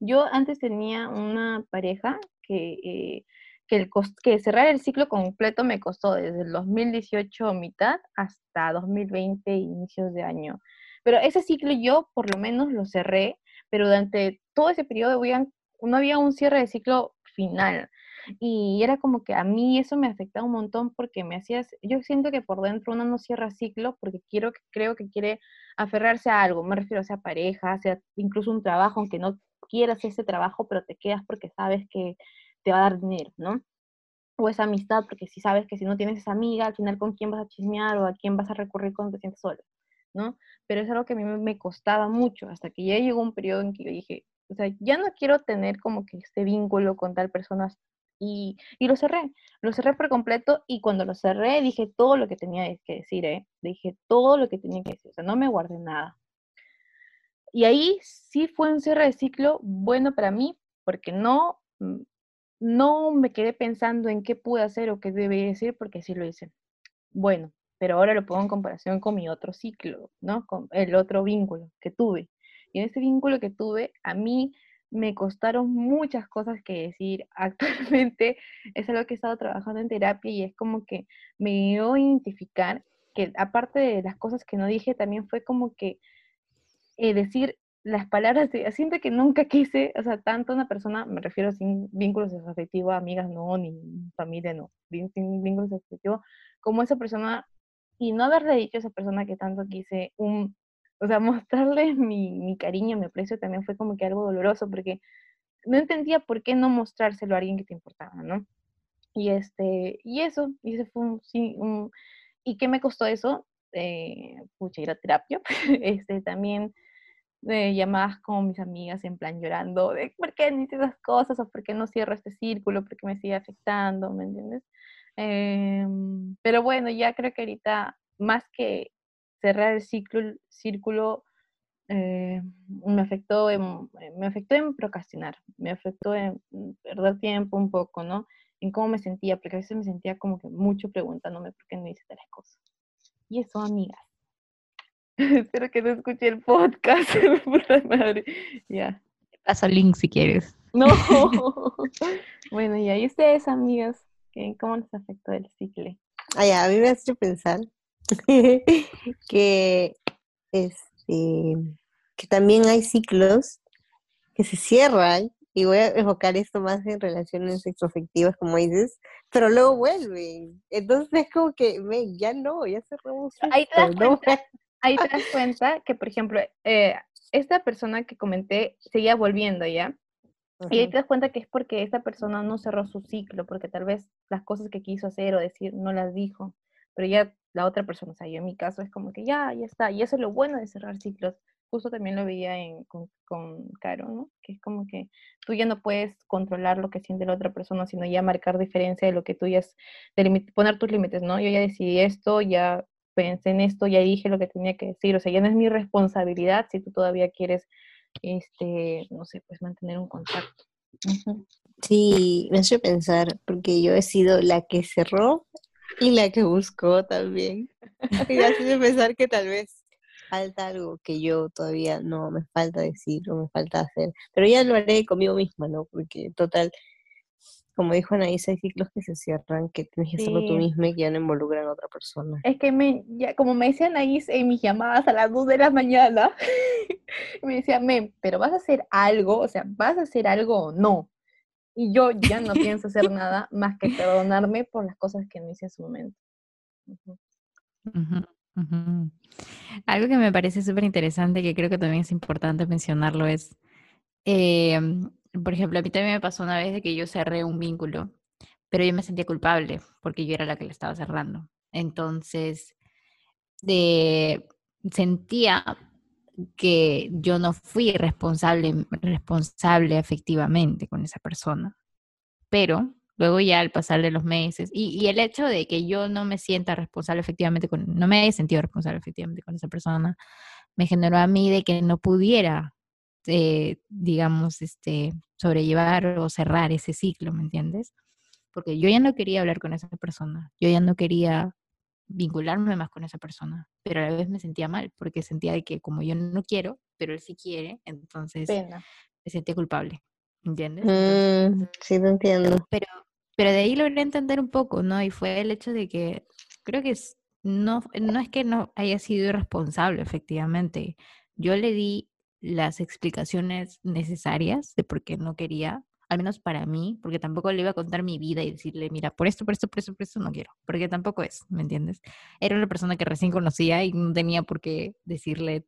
D: yo antes tenía una pareja que eh, que, el que cerrar el ciclo completo me costó desde el 2018 mitad hasta 2020 inicios de año. Pero ese ciclo yo por lo menos lo cerré, pero durante todo ese periodo no había un cierre de ciclo final. Y era como que a mí eso me afectaba un montón porque me hacías, yo siento que por dentro uno no cierra ciclo porque quiero, creo que quiere aferrarse a algo, me refiero a sea pareja, sea incluso un trabajo, aunque no quieras ese trabajo, pero te quedas porque sabes que te va a dar dinero, ¿no? O esa amistad, porque si sabes que si no tienes esa amiga, al final con quién vas a chismear o a quién vas a recurrir cuando te sientes sola, ¿no? Pero es algo que a mí me costaba mucho, hasta que ya llegó un periodo en que yo dije, o sea, ya no quiero tener como que este vínculo con tal persona y, lo cerré, lo cerré por completo y cuando lo cerré dije todo lo que tenía que decir, ¿eh? Dije todo lo que tenía que decir, o sea, no me guardé nada. Y ahí sí fue un cierre de ciclo bueno para mí porque no mm, no me quedé pensando en qué pude hacer o qué debí decir porque sí lo hice. Bueno, pero ahora lo pongo en comparación con mi otro ciclo, ¿no? Con el otro vínculo que tuve. Y en ese vínculo que tuve, a mí me costaron muchas cosas que decir. [laughs] Actualmente es algo que he estado trabajando en terapia y es como que me dio a identificar que aparte de las cosas que no dije, también fue como que eh, decir las palabras, de, siento que nunca quise, o sea, tanto una persona, me refiero sin vínculos afectivos, amigas no, ni familia no, sin vínculos afectivos, como esa persona, y no haberle dicho a esa persona que tanto quise, un, o sea, mostrarle mi, mi cariño, mi aprecio también fue como que algo doloroso, porque no entendía por qué no mostrárselo a alguien que te importaba, ¿no? Y este, y eso, y ese fue un, sí, un, ¿y qué me costó eso? Eh, pucha, ir a terapia, [laughs] este, también de llamadas con mis amigas en plan llorando de por qué no hice esas cosas o por qué no cierro este círculo, por qué me sigue afectando, ¿me entiendes? Em, pero bueno, ya creo que ahorita más que cerrar el ciclo, círculo eh, me afectó en, me afectó en procrastinar, me afectó en perder tiempo un poco, ¿no? En cómo me sentía, porque a veces me sentía como que mucho preguntándome por qué no hice tales cosas. Y eso, amigas, [laughs] Espero que no escuche el podcast. [laughs] Puta madre. Ya.
B: Paso el link si quieres.
D: No. [laughs] bueno, y ahí ustedes, amigas, ¿cómo les afectó el ciclo?
C: Ay, a mí me hace pensar [laughs] que este que también hay ciclos que se cierran y voy a enfocar esto más en relaciones sexoafectivas, como dices, pero luego vuelven. Entonces es como que, me, ya no, ya cerramos.
D: Ahí te das cuenta, [laughs] ahí te das cuenta que, por ejemplo, eh, esta persona que comenté seguía volviendo, ¿ya? Y ahí te das cuenta que es porque esta persona no cerró su ciclo, porque tal vez las cosas que quiso hacer o decir no las dijo, pero ya la otra persona, o sea, yo en mi caso es como que ya, ya está, y eso es lo bueno de cerrar ciclos, justo también lo veía en, con, con Caro, ¿no? Que es como que tú ya no puedes controlar lo que siente la otra persona, sino ya marcar diferencia de lo que tú ya es, poner tus límites, ¿no? Yo ya decidí esto, ya pensé en esto, ya dije lo que tenía que decir, o sea, ya no es mi responsabilidad si tú todavía quieres, este, no sé, pues mantener un contacto.
C: Sí, me hace pensar, porque yo he sido la que cerró y la que buscó también. [laughs] Y hace pensar que tal vez falta algo que yo todavía no me falta decir o me falta hacer. Pero ya lo haré conmigo misma, ¿no? Porque total, como dijo Anaísa, hay ciclos que se cierran, que tienes que hacerlo tú misma y que ya no involucran a otra persona.
D: Es que me, ya, como me decía Anaís en mis llamadas a las 2 de la mañana, [laughs] me decía, Mem, pero vas a hacer algo, o sea, vas a hacer algo o no. Y yo ya no [laughs] pienso hacer nada más que perdonarme por las cosas que no hice en su momento.
B: Algo que me parece súper interesante, que creo que también es importante mencionarlo, es, em, por ejemplo, a mí también me pasó una vez de que yo cerré un vínculo, pero yo me sentía culpable porque yo era la que le estaba cerrando. Entonces, de, sentía que yo no fui responsable, responsable efectivamente con esa persona. Pero luego ya al pasar de los meses, y, el hecho de que yo no me sienta responsable efectivamente, con, no me haya sentido responsable efectivamente con esa persona, me generó a mí de que no pudiera, eh, digamos, este, sobrellevar o cerrar ese ciclo, ¿me entiendes? Porque yo ya no quería hablar con esa persona, yo ya no quería vincularme más con esa persona, pero a la vez me sentía mal, porque sentía de que como yo no quiero, pero él sí quiere, entonces me sentía culpable, ¿entiendes?
C: Mm, sí, te entiendo.
B: Pero, pero de ahí logré entender un poco, ¿no? Y fue el hecho de que creo que no, no es que no haya sido irresponsable, efectivamente. Yo le di las explicaciones necesarias de por qué no quería, al menos para mí, porque tampoco le iba a contar mi vida y decirle, mira, por esto, por esto, por esto, por esto no quiero, porque tampoco es, ¿me entiendes? Era una persona que recién conocía y no tenía por qué decirle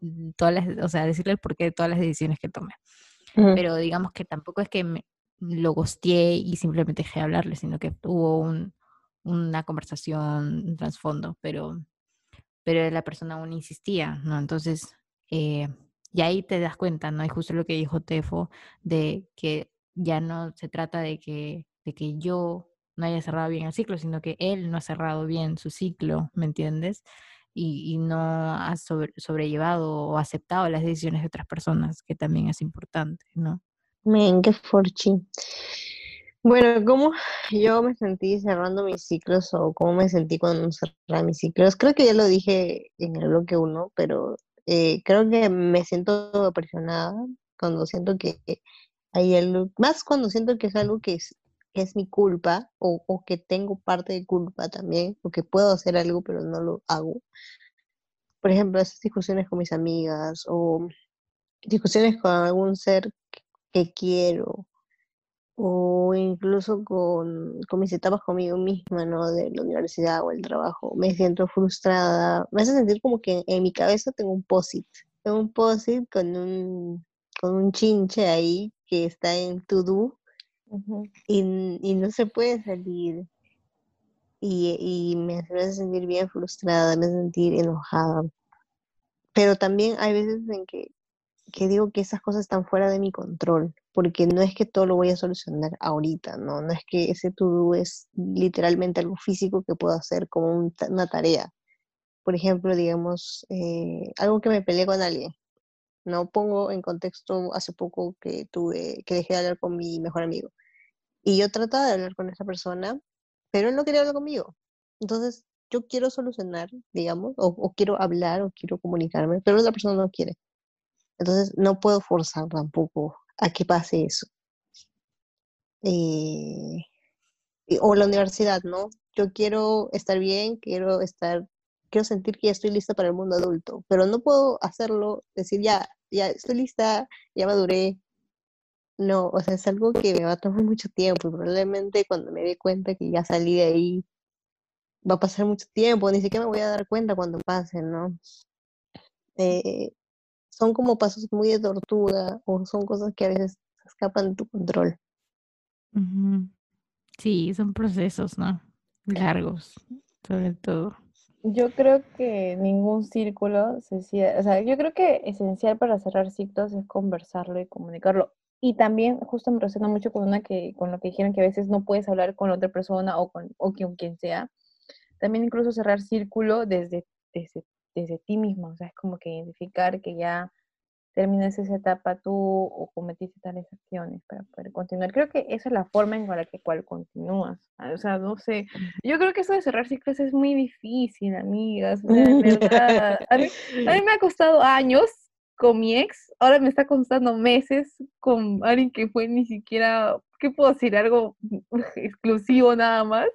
B: mm, todas las, o sea, decirle el porqué de todas las decisiones que tomé. Pero digamos que tampoco es que me, lo gosteé y simplemente dejé de hablarle, sino que hubo un, una conversación, un trasfondo, pero, pero la persona aún insistía, ¿no? Entonces, eh, y ahí te das cuenta, ¿no? Y justo lo que dijo Tefo, de que ya no se trata de que, de que yo no haya cerrado bien el ciclo, sino que él no ha cerrado bien su ciclo, ¿me entiendes? Y, y no ha sobrellevado o aceptado las decisiones de otras personas, que también es importante, ¿no?
C: Men, qué forchi. Bueno, ¿cómo yo me sentí cerrando mis ciclos o cómo me sentí cuando cerraba mis ciclos? Creo que ya lo dije en el bloque 1, pero eh, creo que me siento presionada cuando siento que más cuando siento que es algo que es, mi culpa o, que tengo parte de culpa también, o que puedo hacer algo pero no lo hago. Por ejemplo, esas discusiones con mis amigas o discusiones con algún ser que quiero o incluso con, con, mis etapas conmigo misma, ¿no? De la universidad o el trabajo. Me siento frustrada, me hace sentir como que en mi cabeza tengo un POSIT, tengo un POSIT con un, con un chinche ahí que está en to do y, y, no se puede salir. Y, y me hace sentir bien frustrada, me hace sentir enojada. Pero también hay veces en que que digo que esas cosas están fuera de mi control, porque no es que todo lo voy a solucionar ahorita, ¿no? No es que ese to-do es literalmente algo físico que puedo hacer como una tarea. Por ejemplo, digamos, eh, algo que me peleé con alguien. No pongo en contexto hace poco que tuve, que dejé de hablar con mi mejor amigo. Y yo trataba de hablar con esa persona, pero él no quería hablar conmigo. Entonces, yo quiero solucionar, digamos, o, quiero hablar o quiero comunicarme, pero la persona no quiere. Entonces no puedo forzar tampoco a que pase eso. Eh, o la universidad, ¿no? Yo quiero estar bien, quiero estar, quiero sentir que ya estoy lista para el mundo adulto, pero no puedo hacerlo, decir ya, ya estoy lista, ya maduré. No, o sea, es algo que me va a tomar mucho tiempo y probablemente cuando me dé cuenta que ya salí de ahí, va a pasar mucho tiempo, ni siquiera me voy a dar cuenta cuando pase, ¿no? Eh, son como pasos muy de tortuga o son cosas que a veces escapan de tu control.
B: Sí, son procesos, ¿no? Largos, sobre todo.
D: Yo creo que ningún círculo se cierra, o sea, yo creo que esencial para cerrar ciclos es conversarlo y comunicarlo. Y también justo me resuena mucho con una que con lo que dijeron que a veces no puedes hablar con otra persona o con o con quien sea. También incluso cerrar círculo desde, desde, desde ti mismo, o sea, es como que identificar que ya terminas esa etapa tú o cometiste tales acciones para poder continuar. Creo que esa es la forma en la que cual continúas. Ah, o sea, no sé. Yo creo que eso de cerrar ciclos es muy difícil, amigas. verdad. [laughs] A mí, a mí me ha costado años con mi ex, ahora me está costando meses con alguien que fue ni siquiera, ¿qué puedo decir? Algo [laughs] exclusivo nada más.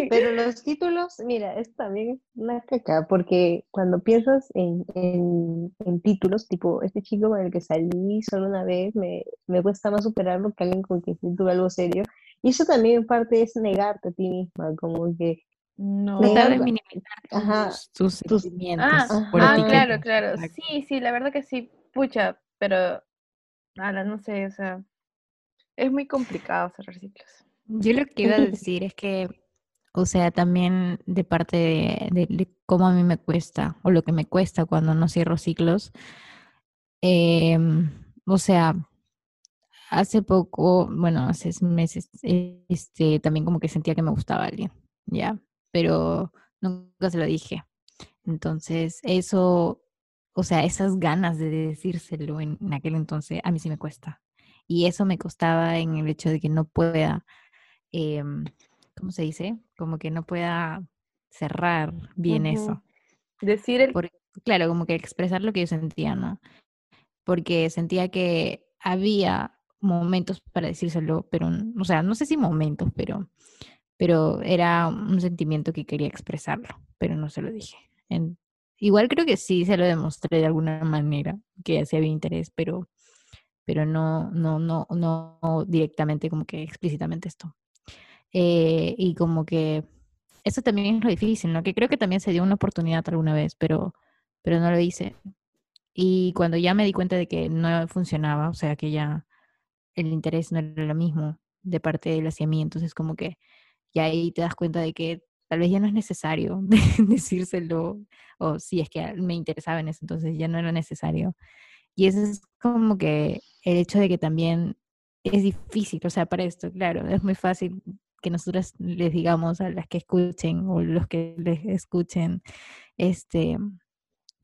D: [laughs]
C: Pero los títulos, mira, es también una caca, porque cuando piensas en, en, títulos, tipo, este chico con el que salí solo una vez, me, me cuesta más superarlo que alguien con quien tuve algo serio. Y eso también en parte es negarte a ti misma, como que
B: no, tratar de minimizar tus, sentimientos.
D: Ah, ah claro, claro. Sí, sí, la verdad que sí, pucha, pero ahora no sé, o sea, es muy complicado cerrar ciclos.
B: Yo lo que iba a [laughs] decir es que, o sea, también de parte de, cómo a mí me cuesta, o lo que me cuesta cuando no cierro ciclos, em, o sea, hace poco, bueno, hace meses, este, también como que sentía que me gustaba alguien, ¿ya? pero nunca se lo dije. Entonces, eso, o sea, esas ganas de decírselo en, aquel entonces, a mí sí me cuesta. Y eso me costaba en el hecho de que no pueda, em, ¿cómo se dice? Como que no pueda cerrar bien eso.
D: Decir el...
B: claro, como que expresar lo que yo sentía, ¿no? Porque sentía que había momentos para decírselo, pero, o sea, no sé si momentos, pero pero era un sentimiento que quería expresarlo, pero no se lo dije. igual creo que sí se lo demostré de alguna manera, que sí había interés, pero, pero no, no, no, no directamente como que explícitamente esto. Eh, y como que eso también es lo difícil, ¿no? Que creo que también se dio una oportunidad alguna vez, pero, pero no lo hice. Y cuando ya me di cuenta de que no funcionaba, o sea, que ya el interés no era lo mismo de parte de él hacia mí, entonces como que y ahí te das cuenta de que tal vez ya no es necesario [laughs] decírselo, o si es que me interesaba en eso, entonces ya no era necesario. Y eso es como que el hecho de que también es difícil, o sea, para esto, claro, es muy fácil que nosotras les digamos a las que escuchen o los que les escuchen, este,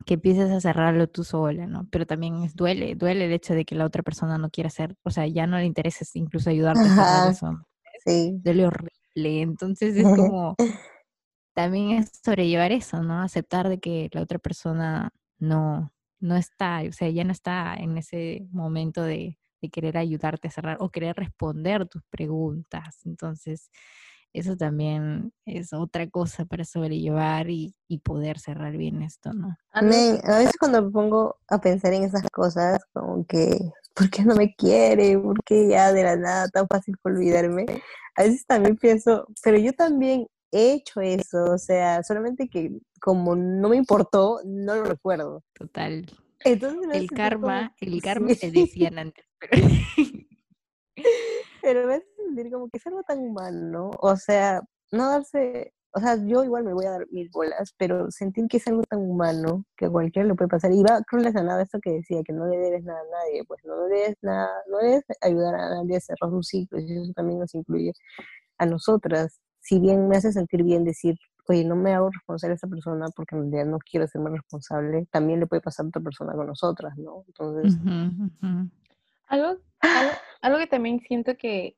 B: que empieces a cerrarlo tú sola, ¿no? Pero también es, duele, duele el hecho de que la otra persona no quiera hacer, o sea, ya no le interesa incluso ayudarte a cerrar eso.
C: Sí.
B: Duele horrible. Entonces es [laughs] como, también es sobrellevar eso, ¿no? Aceptar de que la otra persona no, no está, o sea, ya no está en ese momento de, querer ayudarte a cerrar o querer responder tus preguntas. Entonces, eso también es otra cosa para sobrellevar y, poder cerrar bien esto, ¿no?
C: a veces cuando me pongo a pensar en esas cosas, como que, ¿por qué no me quiere? ¿Por qué ya de la nada tan fácil olvidarme? a veces también pienso, pero yo también he hecho eso, o sea, solamente que como no me importó, no lo recuerdo.
B: Total. Entonces, el karma, el [laughs] karma se decían antes.
C: Pero... [laughs] me hace sentir como que es algo tan humano, o sea, no darse, o sea, yo igual me voy a dar mis bolas, pero sentir que es algo tan humano que a cualquiera le puede pasar. Y va relacionado a esto que decía, que no le debes nada a nadie, pues no debes nada, no debes ayudar a nadie a cerrar sus ciclos, y eso también nos incluye a nosotras. Si bien me hace sentir bien decir, oye, no me hago responsable de esa persona porque en realidad no quiero ser más responsable, también le puede pasar a otra persona con nosotras, ¿no? Entonces...
D: algo, algo que también siento que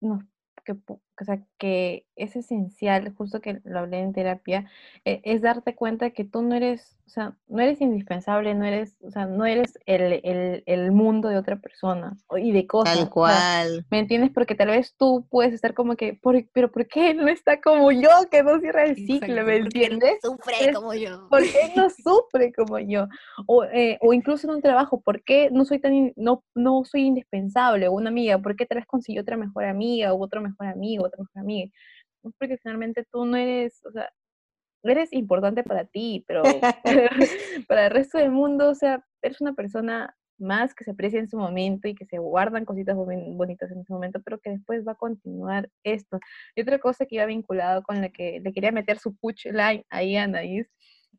D: nos que, o sea, que es esencial, justo que lo hablé en terapia, e, es darte cuenta que tú no eres, o sea, no eres indispensable, no eres, o sea, no eres el, el, el mundo de otra persona y de cosas.
C: Tal cual.
D: ¿Me entiendes? Porque tal vez tú puedes estar como que, pero ¿por qué no está como yo que no cierra el ciclo? ¿Me entiendes?
B: No sufre como yo.
D: ¿Por qué no sufre como yo? O, eh, o incluso en un trabajo, ¿por qué no soy tan, no, no soy indispensable? O una amiga, ¿por qué tal vez consiguió otra mejor amiga o otro mejor amigo, otra mejor amiga? porque finalmente tú no eres, o sea, eres importante para ti, pero [laughs] [laughs] para el resto del mundo, o sea, eres una persona más que se aprecia en su momento y que se guardan cositas bonitas en ese momento, pero que después va a continuar esto. Y otra cosa que iba vinculado con la que le quería meter su push line ahí a Anaís,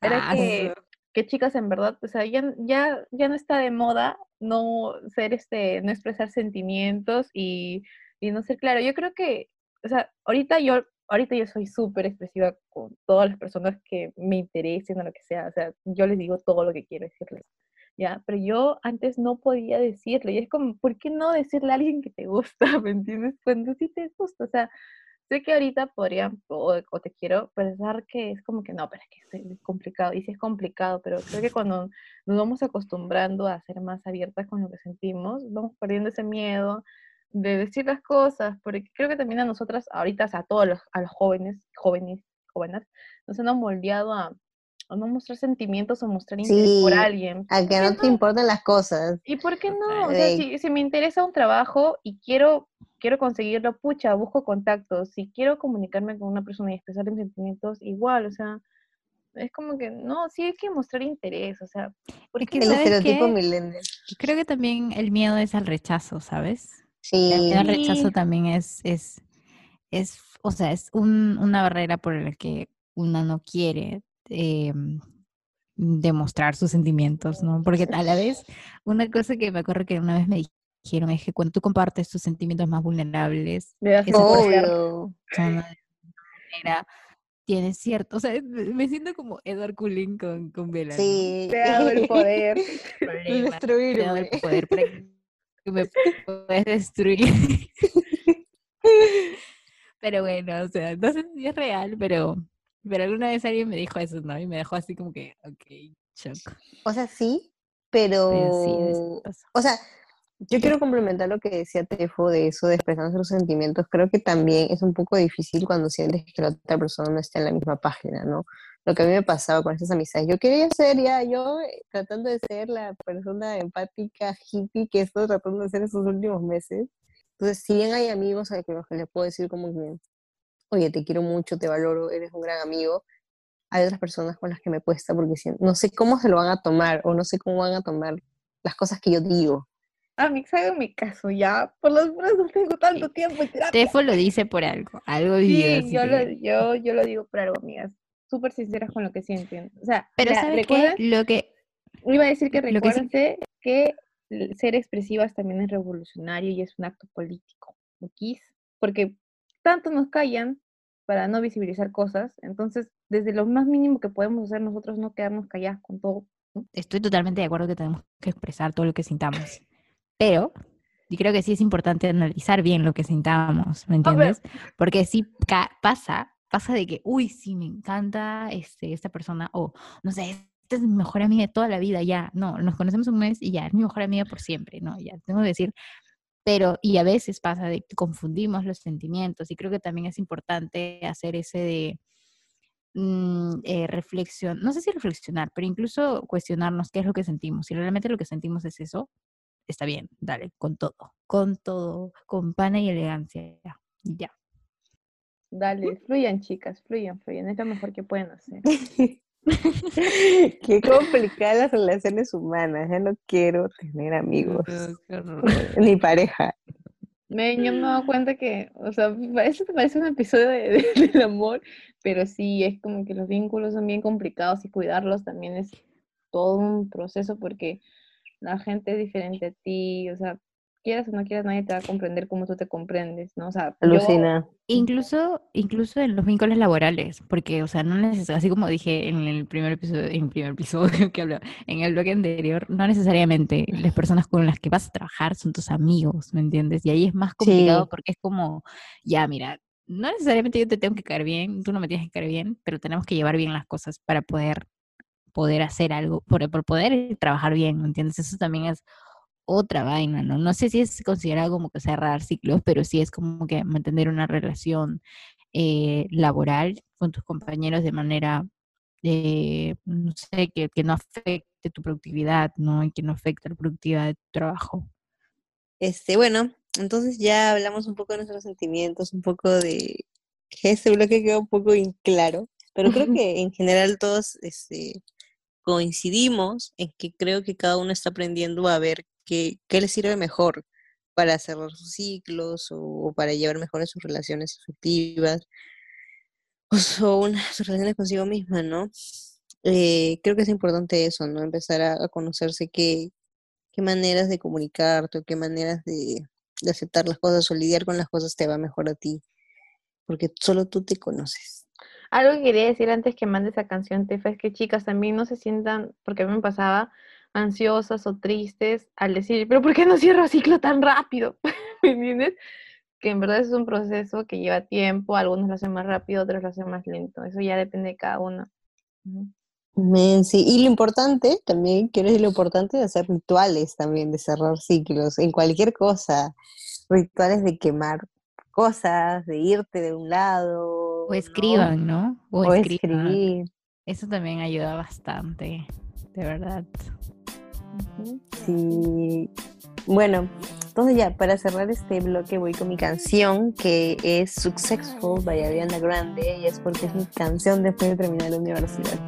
D: era ah, que, que, chicas, en verdad, o sea, ya, ya, ya no está de moda no ser este, no expresar sentimientos y, y no ser claro. Yo creo que, o sea, ahorita yo ahorita yo soy súper expresiva con todas las personas que me interesen o lo que sea, o sea, yo les digo todo lo que quiero decirles. ¿ya? Pero yo antes no podía decirlo, y es como, ¿por qué no decirle a alguien que te gusta? [laughs] ¿Me entiendes? Cuando sí te gusta, o sea, sé que ahorita podría, o, te quiero, pensar que es como que no, pero es que es complicado, y sí es complicado, pero creo que cuando nos vamos acostumbrando a ser más abiertas con lo que sentimos, vamos perdiendo ese miedo de decir las cosas, porque creo que también a nosotras, ahorita, a todos los, a los jóvenes, jóvenes, jóvenes, nos han moldeado a no mostrar sentimientos o mostrar interés por alguien.
C: A que no, te importan las cosas.
D: ¿Y por qué no? O sea, si, si, me interesa un trabajo y quiero, quiero conseguirlo, pucha, busco contactos. Si quiero comunicarme con una persona y expresar mis sentimientos, igual, o sea, es como que no, sí hay que mostrar interés, o sea,
C: porque el estereotipo millennial.
B: Creo que también el miedo es al rechazo, ¿sabes? Sí. El rechazo también es, es, es, o sea, es un, una barrera por la que uno no quiere eh, demostrar sus sentimientos, ¿no? Porque a la vez, una cosa que me acuerdo que una vez me dijeron es que cuando tú compartes tus sentimientos más vulnerables,
C: obvio.
B: tienes cierto, o sea, me siento como Edward Cullen con, con Bella.
C: Sí, [laughs]
D: te ha el poder
C: de destruirme. Te
B: el poder [laughs] para que me puedes destruir. [laughs] pero bueno, o sea, no sé si es real, pero pero alguna vez alguien me dijo eso, ¿no? Y me dejó así como que, ok, shock.
C: O sea, sí, pero... o sea, yo quiero complementar lo que decía Tefo de eso, de expresar sus sentimientos. Creo que también es un poco difícil cuando sientes que la otra persona no está en la misma página, ¿no? Lo que a mí me pasaba con esas amistades. Yo quería ser ya, yo eh, tratando de ser la persona empática, hippie que estoy tratando de ser esos últimos meses. Entonces, si bien hay amigos a los que les puedo decir como que oye, te quiero mucho, te valoro, eres un gran amigo, hay otras personas con las que me cuesta porque no sé cómo se lo van a tomar o no sé cómo van a tomar las cosas que yo digo.
D: A mí, hago mi caso ya, por los no tengo tanto tiempo en terapia.
B: Tefo lo dice por algo, algo
D: Sí, yo, lo, yo, yo lo digo por algo, amigas, súper sinceras con lo que sienten. O sea,
B: pero ¿sabes qué? Lo que...
D: Iba a decir que recuérdense que, que ser expresivas también es revolucionario y es un acto político, ¿ok? Porque tanto nos callan para no visibilizar cosas, entonces desde lo más mínimo que podemos hacer nosotros no quedarnos calladas con todo.
B: Estoy totalmente de acuerdo que tenemos que expresar todo lo que sintamos, pero y creo que sí es importante analizar bien lo que sintamos, ¿me entiendes? Porque si pasa, pasa de que, uy, sí, me encanta este, esta persona, o no sé, esta es mi mejor amiga de toda la vida, ya, no, nos conocemos un mes y ya, es mi mejor amiga por siempre, ¿no? Ya, tengo que decir, pero y a veces pasa de que confundimos los sentimientos y creo que también es importante hacer ese de mm, eh, reflexión, no sé si reflexionar, pero incluso cuestionarnos qué es lo que sentimos. Si realmente lo que sentimos es eso, está bien, dale, con todo, con todo, con pana y elegancia, ya.
D: Dale, fluyan chicas, fluyan, fluyan, es lo mejor que pueden hacer. [laughs]
C: Qué complicadas las relaciones humanas. Ya no quiero tener amigos. Ni pareja.
D: Me, yo me doy cuenta que, o sea, eso te parece un episodio de, [laughs] del amor, pero sí, es como que los vínculos son bien complicados y cuidarlos también es todo un proceso porque la gente es diferente a ti, o sea, quieras o no quieras, nadie te va a comprender como tú te comprendes, ¿no? O sea,
C: Alucina.
B: Incluso, incluso en los vínculos laborales, porque, o sea, no necesariamente, así como dije en el primer episodio, en el primer episodio [laughs] que hablaba, en el bloque anterior, no necesariamente las personas con las que vas a trabajar son tus amigos, ¿me entiendes? Y ahí es más complicado porque es como, ya, mira, no necesariamente yo te tengo que caer bien, tú no me tienes que caer bien, pero tenemos que llevar bien las cosas para poder poder hacer algo, por, por poder trabajar bien, ¿me entiendes? Eso también es otra vaina, ¿no? No sé si es considerado como que cerrar ciclos, pero sí es como que mantener una relación eh, laboral con tus compañeros de manera, eh, no sé, que, que, no afecte tu productividad, ¿no? Y que no afecte la productividad de tu trabajo.
C: Este, bueno, entonces ya hablamos un poco de nuestros sentimientos, un poco de que ese bloque quedó un poco inclaro, pero creo [laughs] que en general todos este, coincidimos en que creo que cada uno está aprendiendo a ver qué, qué le sirve mejor para cerrar sus ciclos o, para llevar mejor sus relaciones afectivas o una, sus relaciones consigo misma, ¿no? Eh, creo que es importante eso, ¿no? Empezar a, conocerse qué, qué maneras de comunicarte o qué maneras de, de aceptar las cosas o lidiar con las cosas te va mejor a ti, porque solo tú te conoces.
D: Algo que quería decir antes que mande esa canción, Tefa, es que chicas también no se sientan, porque a mí me pasaba, ansiosas o tristes al decir, pero ¿por qué no cierro ciclo tan rápido? [laughs] ¿Me entiendes? Que en verdad es un proceso que lleva tiempo, algunos lo hacen más rápido, otros lo hacen más lento, eso ya depende de cada uno.
C: Sí, y lo importante también, quiero decir lo importante de hacer rituales también, de cerrar ciclos, en cualquier cosa, rituales de quemar cosas, de irte de un lado.
B: O escriban, ¿no? O, escribir. Eso también ayuda bastante, de verdad.
C: Sí. Bueno, entonces ya, para cerrar este bloque voy con mi canción que es Successful by Ariana Grande y es porque es mi canción después de terminar la universidad.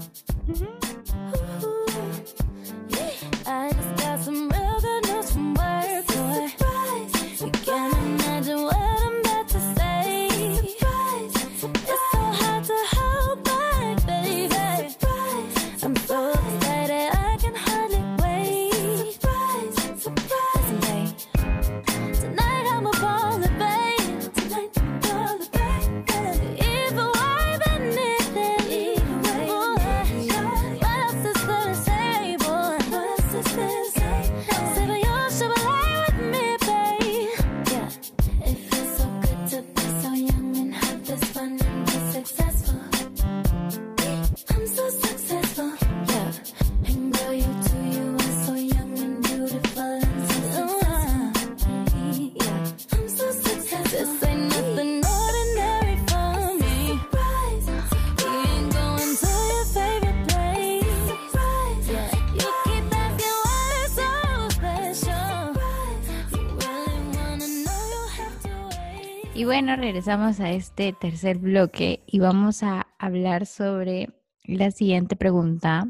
B: Regresamos a este tercer bloque y vamos a hablar sobre la siguiente pregunta,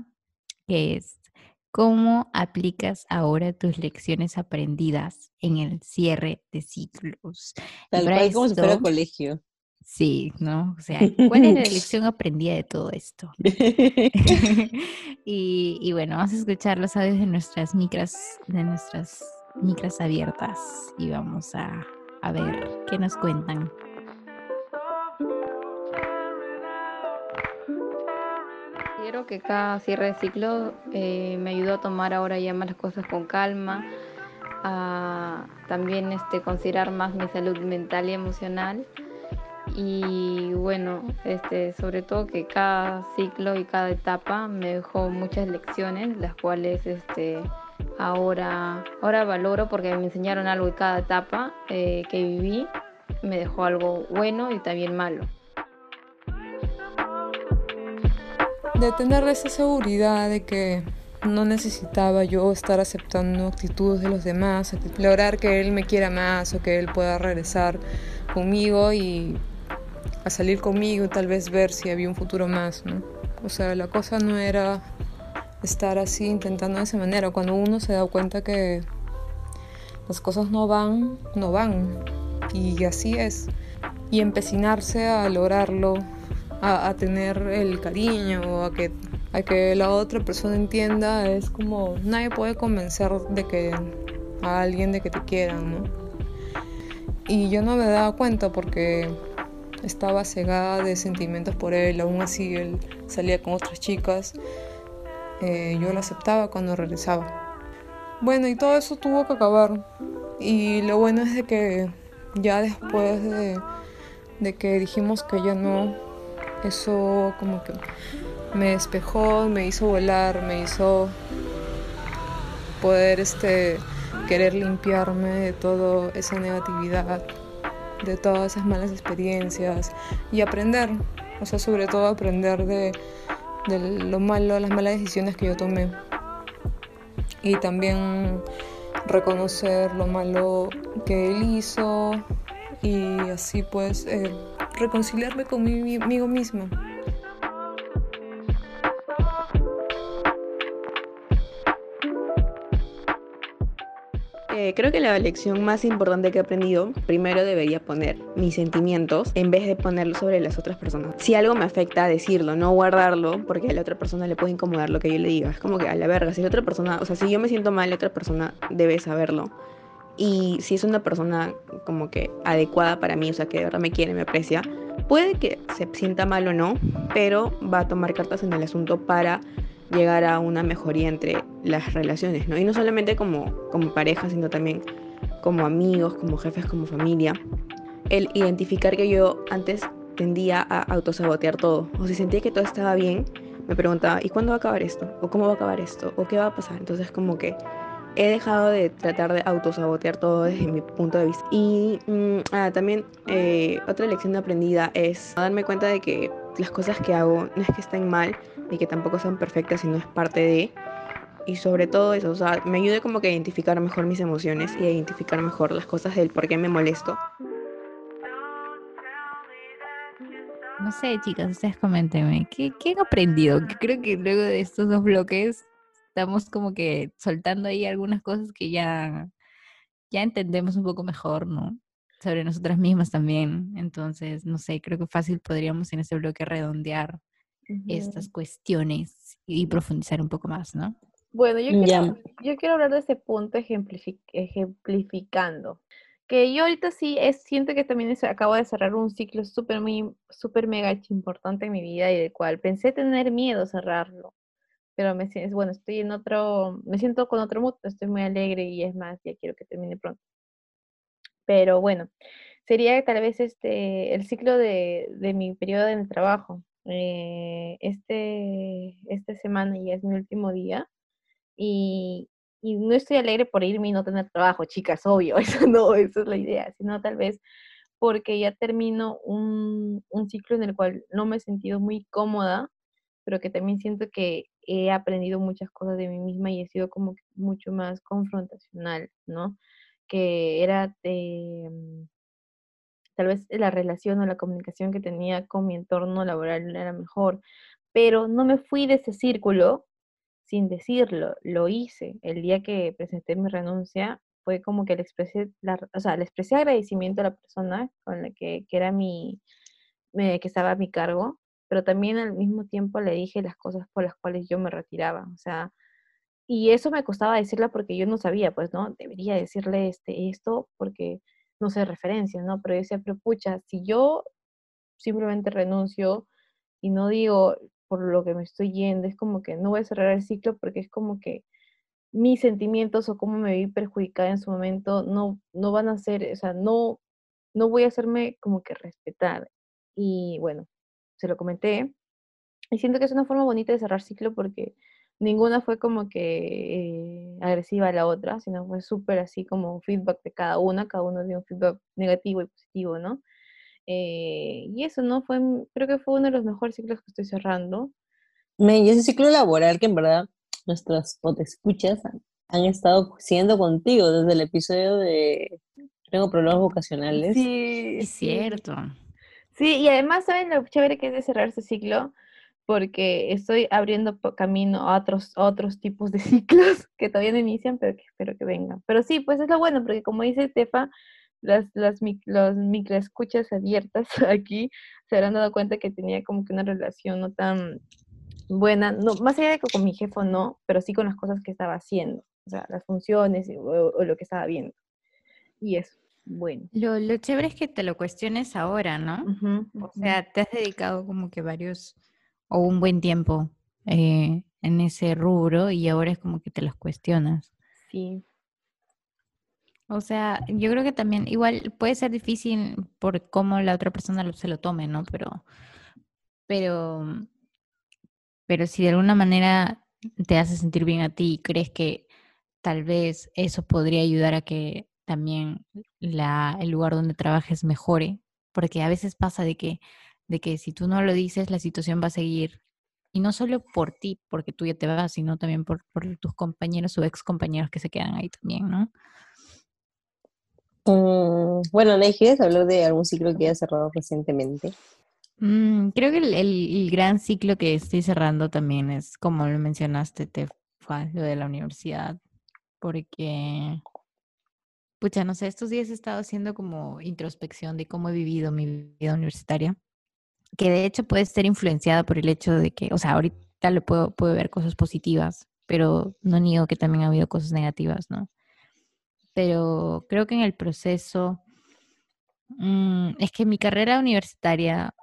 B: que es, ¿cómo aplicas ahora tus lecciones aprendidas en el cierre de ciclos?
C: Tal cual como si fuera colegio.
B: Sí, ¿no? O sea, ¿cuál es la lección aprendida de todo esto? [laughs] y, y, bueno, vamos a escuchar los audios de nuestras micras, de nuestras micras abiertas y vamos a a ver qué nos cuentan.
E: Quiero que cada cierre de ciclo eh, me ayudó a tomar ahora ya más las cosas con calma, a también este, considerar más mi salud mental y emocional y bueno, este, sobre todo que cada ciclo y cada etapa me dejó muchas lecciones, las cuales este, ahora, ahora valoro porque me enseñaron algo en cada etapa eh, que viví, me dejó algo bueno y también malo.
F: De tener esa seguridad de que no necesitaba yo estar aceptando actitudes de los demás, lograr que él me quiera más o que él pueda regresar conmigo y a salir conmigo y tal vez ver si había un futuro más, ¿no? O sea, la cosa no era estar así intentando de esa manera. Cuando uno se da cuenta que las cosas no van, no van. Y así es. Y empecinarse a lograrlo, a, tener el cariño, a que, a que la otra persona entienda, es como nadie puede convencer de que a alguien de que te quieran, ¿no? Y yo no me daba cuenta porque estaba cegada de sentimientos por él, aún así él salía con otras chicas eh, yo lo aceptaba cuando regresaba. Bueno, y todo eso tuvo que acabar. Y lo bueno es de que ya después de, de que dijimos que ya no, eso como que me despejó, me hizo volar, me hizo poder este querer limpiarme de toda esa negatividad, de todas esas malas experiencias y aprender, o sea, sobre todo aprender de de lo malo, las malas decisiones que yo tomé. Y también reconocer lo malo que él hizo y así pues eh, reconciliarme conmigo misma.
G: Eh, creo que la lección más importante que he aprendido, primero debería poner mis sentimientos en vez de ponerlo sobre las otras personas. Si algo me afecta, decirlo, no guardarlo, porque a la otra persona le puede incomodar lo que yo le diga. Es como que a la verga, si la otra persona, o sea, si yo me siento mal, la otra persona debe saberlo. Y si es una persona como que adecuada para mí, o sea, que de verdad me quiere, me aprecia, puede que se sienta mal o no, pero va a tomar cartas en el asunto para llegar a una mejoría entre las relaciones, ¿no? Y no solamente como, como pareja, sino también como amigos, como jefes, como familia. El identificar que yo antes tendía a autosabotear todo, o si sentía que todo estaba bien, me preguntaba, ¿y cuándo va a acabar esto? ¿O cómo va a acabar esto? ¿O qué va a pasar? Entonces como que he dejado de tratar de autosabotear todo desde mi punto de vista. Y mm, ah, también eh, otra lección aprendida es darme cuenta de que las cosas que hago no es que estén mal, y que tampoco sean perfectas, sino es parte de. Y sobre todo eso, o sea, me ayude como que a identificar mejor mis emociones y a identificar mejor las cosas del por qué me molesto.
B: No sé, chicas, ustedes coméntenme, ¿qué, ¿qué, han aprendido? Creo que luego de estos dos bloques estamos como que soltando ahí algunas cosas que ya, ya entendemos un poco mejor, ¿no? Sobre nosotras mismas también. Entonces, no sé, creo que fácil podríamos en este bloque redondear estas cuestiones y profundizar un poco más, ¿no?
D: Bueno, yo quiero, yo quiero hablar de ese punto ejemplificando. Que yo ahorita sí es, siento que también acabo de cerrar un ciclo súper, muy, súper mega importante en mi vida y del cual pensé tener miedo cerrarlo. Pero me bueno, estoy en otro, me siento con otro mood, estoy muy alegre y es más, ya quiero que termine pronto. Pero bueno, sería tal vez este, el ciclo de, de mi periodo en el trabajo. Eh, este, esta semana ya es mi último día y, y, no estoy alegre por irme y no tener trabajo, chicas, obvio, [laughs] eso no, eso es la idea, sino tal vez porque ya termino un, un ciclo en el cual no me he sentido muy cómoda, pero que también siento que he aprendido muchas cosas de mí misma y he sido como mucho más confrontacional, ¿no? Que era mm, tal vez la relación o la comunicación que tenía con mi entorno laboral era mejor, pero no me fui de ese círculo sin decirlo, lo hice. El día que presenté mi renuncia fue como que le expresé, la, o sea, le expresé agradecimiento a la persona con la que, que era mi, que estaba a mi cargo, pero también al mismo tiempo le dije las cosas por las cuales yo me retiraba, o sea, y eso me costaba decirla porque yo no sabía, pues, ¿no? Debería decirle este, esto porque no sé, referencias, ¿no? Pero yo decía, pero pucha, si yo simplemente renuncio y no digo por lo que me estoy yendo, es como que no voy a cerrar el ciclo porque es como que mis sentimientos o cómo me vi perjudicada en su momento no, no van a ser, o sea, no, no voy a hacerme como que respetar. Y bueno, se lo comenté. Y siento que es una forma bonita de cerrar ciclo porque ninguna fue como que eh, agresiva a la otra, sino fue súper así como feedback de cada una, cada uno dio un feedback negativo y positivo, ¿no? Eh, y eso, ¿no? Fue, creo que fue uno de los mejores ciclos que estoy cerrando.
C: y ese ciclo laboral que en verdad nuestras escuchas han, han estado siendo contigo desde el episodio de Tengo problemas vocacionales.
B: Sí, es cierto.
D: Sí, y además, ¿saben lo chévere que es de cerrar ese ciclo? porque estoy abriendo camino a otros, otros tipos de [laughs] ciclos que todavía no inician, pero que espero que vengan. Pero sí, pues es lo bueno, porque como dice Tefa, las, las los microescuchas abiertas [laughs] aquí se habrán dado cuenta que tenía como que una relación no tan buena, no, más allá de que con mi jefe no, pero sí con las cosas que estaba haciendo, o sea, las funciones o, lo que estaba viendo. Y eso, bueno.
B: Lo, lo, chévere es que te lo cuestiones ahora, ¿no? O sea, te has dedicado como que varios o un buen tiempo eh, en ese rubro y ahora es como que te los cuestionas.
D: Sí.
B: O sea, yo creo que también, igual puede ser difícil por cómo la otra persona se lo tome, ¿no? Pero, pero, pero si de alguna manera te hace sentir bien a ti y crees que tal vez eso podría ayudar a que también la, el lugar donde trabajes mejore, porque a veces pasa de que de que si tú no lo dices, la situación va a seguir. Y no solo por ti, porque tú ya te vas, sino también por, tus compañeros o ex compañeros que se quedan ahí también, ¿no?
C: Mm, bueno, ¿le quieres hablar de algún ciclo que haya cerrado recientemente?
B: Mm, creo que el, gran ciclo que estoy cerrando también es, como lo mencionaste, te lo de la universidad, porque Pucha, no sé, estos días he estado haciendo como introspección de cómo he vivido mi vida universitaria, que de hecho puede ser influenciada por el hecho de que, o sea, ahorita le puedo, puedo ver cosas positivas, pero no niego que también ha habido cosas negativas, ¿no? Pero creo que en el proceso, mm, es que mi carrera universitaria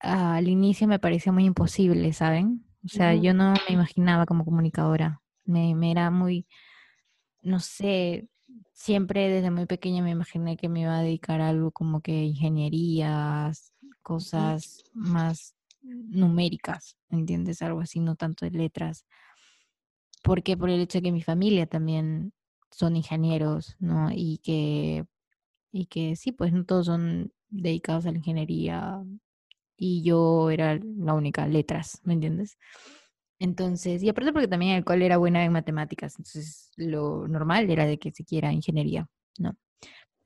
B: al inicio me parecía muy imposible, ¿saben? O sea, yo no me imaginaba como comunicadora, me, me era muy, no sé, siempre desde muy pequeña me imaginé que me iba a dedicar a algo como que ingenierías, cosas más numéricas, ¿entiendes? Algo así, no tanto de letras. Porque por el hecho de que mi familia también son ingenieros, ¿no? Y que, y que sí, pues no todos son dedicados a la ingeniería y yo era la única, letras, ¿me entiendes? Entonces, y aparte porque también el cual era buena en matemáticas, entonces lo normal era de que se quiera ingeniería, ¿no?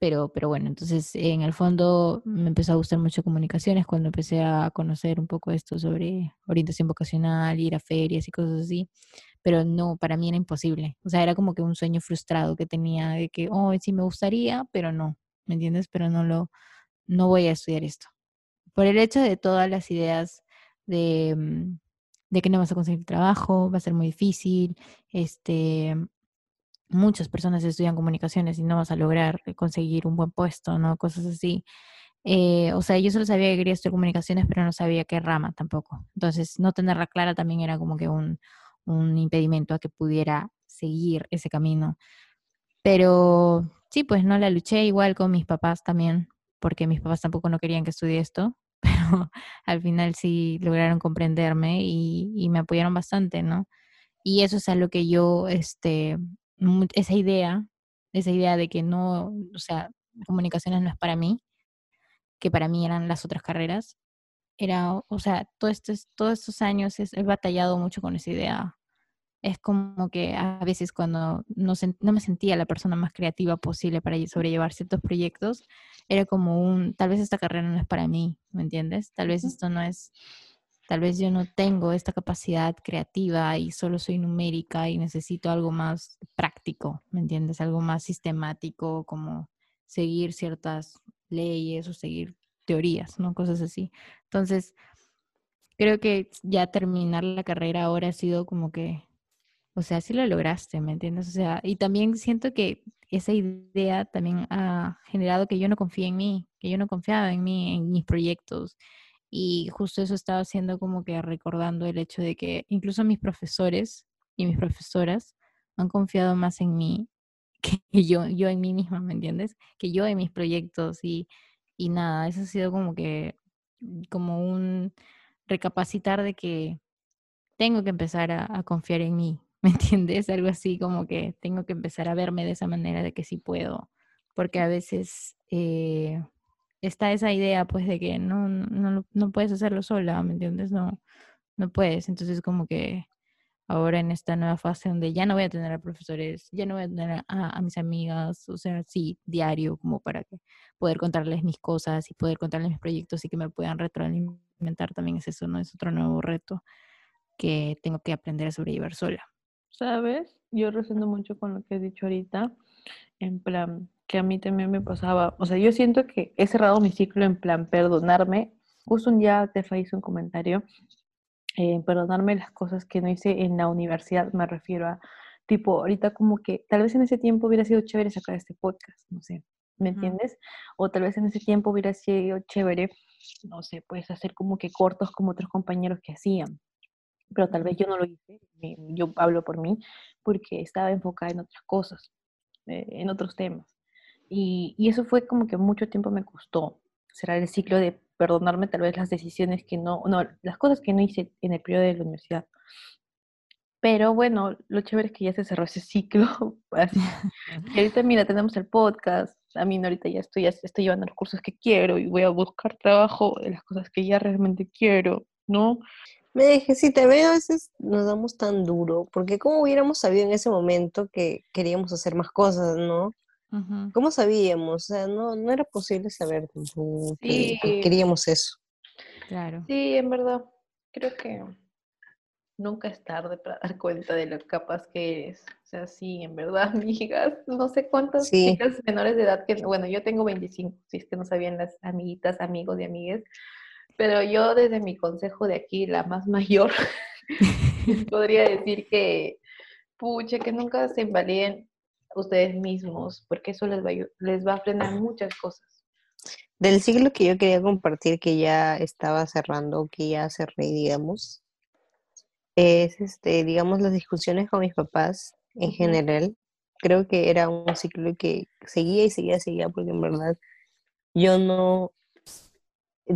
B: Pero, pero bueno, entonces en el fondo me empezó a gustar mucho comunicaciones cuando empecé a conocer un poco esto sobre orientación vocacional, ir a ferias y cosas así, pero no, para mí era imposible, o sea, era como que un sueño frustrado que tenía de que, oh, sí me gustaría, pero no, ¿me entiendes? Pero no lo, no voy a estudiar esto. Por el hecho de todas las ideas de mm, de que no vas a conseguir trabajo, va a ser muy difícil, este, muchas personas estudian comunicaciones y no vas a lograr conseguir un buen puesto, ¿no? Cosas así. Eh, o sea, yo solo sabía que quería estudiar comunicaciones, pero no sabía qué rama tampoco. Entonces, no tenerla clara también era como que un, un impedimento a que pudiera seguir ese camino. Pero sí, pues no la luché igual con mis papás también, porque mis papás tampoco no querían que estudie esto. Pero [laughs] al final sí lograron comprenderme y, me apoyaron bastante, ¿no? Y eso es a lo que yo, este, esa idea, esa idea de que no, o sea, comunicaciones no es para mí, que para mí eran las otras carreras, era, o sea, todo estos, todos estos años he batallado mucho con esa idea es como que a veces cuando no, no, me sentía la persona más creativa posible para sobrellevar ciertos proyectos, era como un, tal vez esta carrera no es para mí, ¿me entiendes? Tal vez esto no es, tal vez yo no tengo esta capacidad creativa y solo soy numérica y necesito algo más práctico, ¿me entiendes? Algo más sistemático, como seguir ciertas leyes o seguir teorías, ¿no? Cosas así. Entonces, creo que ya terminar la carrera ahora ha sido como que o sea, sí lo lograste, ¿me entiendes? O sea, y también siento que esa idea también ha generado que yo no confíe en mí, que yo no confiaba en mí, en mis proyectos. Y justo eso estaba haciendo como que recordando el hecho de que incluso mis profesores y mis profesoras han confiado más en mí [laughs] que yo, yo en mí misma, ¿me entiendes? Que yo en mis proyectos y, y nada, eso ha sido como que, como un recapacitar de que tengo que empezar a confiar en mí, ¿me entiendes? Algo así como que tengo que empezar a verme de esa manera de que sí puedo, porque a veces eh, está esa idea pues de que no, no, no puedes hacerlo sola, ¿me entiendes? No, no puedes, entonces como que ahora en esta nueva fase donde ya no voy a tener a profesores, ya no voy a tener a, mis amigas, o sea, sí, diario, como para que poder contarles mis cosas y poder contarles mis proyectos y que me puedan retroalimentar también es eso, ¿no? Es otro nuevo reto que tengo que aprender a sobrellevar sola.
D: ¿Sabes? Yo resendo mucho con lo que he dicho ahorita, en plan, que a mí también me pasaba, o sea, yo siento que he cerrado mi ciclo en plan perdonarme. Justo un día te hizo un comentario, eh, perdonarme las cosas que no hice en la universidad, me refiero a, tipo, ahorita como que tal vez en ese tiempo hubiera sido chévere sacar este podcast, no sé, ¿me entiendes? O tal vez en ese tiempo hubiera sido chévere, no sé, pues hacer como que cortos como otros compañeros que hacían, pero tal vez yo no lo hice, yo hablo por mí, porque estaba enfocada en otras cosas, eh, en otros temas. Y, y, eso fue como que mucho tiempo me costó cerrar el ciclo de perdonarme tal vez las decisiones que no, no, las cosas que no hice en el periodo de la universidad. Pero bueno, lo chévere es que ya se cerró ese ciclo. Así. [laughs] Y [laughs] ahorita, mira, tenemos el podcast. A mí ahorita ya estoy, ya estoy llevando los cursos que quiero y voy a buscar trabajo en las cosas que ya realmente quiero, ¿no?
C: Me dije, si te veo, a veces nos damos tan duro, porque ¿cómo hubiéramos sabido en ese momento que queríamos hacer más cosas, no? ¿Cómo sabíamos? O sea, no, no era posible saber que, queríamos eso.
D: Claro. Sí, en verdad, creo que nunca es tarde para dar cuenta de lo capaz que eres. O sea, sí, en verdad, [laughs] amigas, no sé cuántas chicas menores de edad que, bueno, yo tengo 25, si es que no sabían las amiguitas, amigos y amigues, pero yo desde mi consejo de aquí, la más mayor, [laughs] [laughs] podría decir que, pucha, que nunca se invaliden ustedes mismos, porque eso les va, les va a frenar muchas cosas.
C: Del siglo que yo quería compartir, que ya estaba cerrando, que ya cerré, digamos, es, este, digamos, las discusiones con mis papás en general. Creo que era un ciclo que seguía y seguía, seguía, porque en verdad yo no,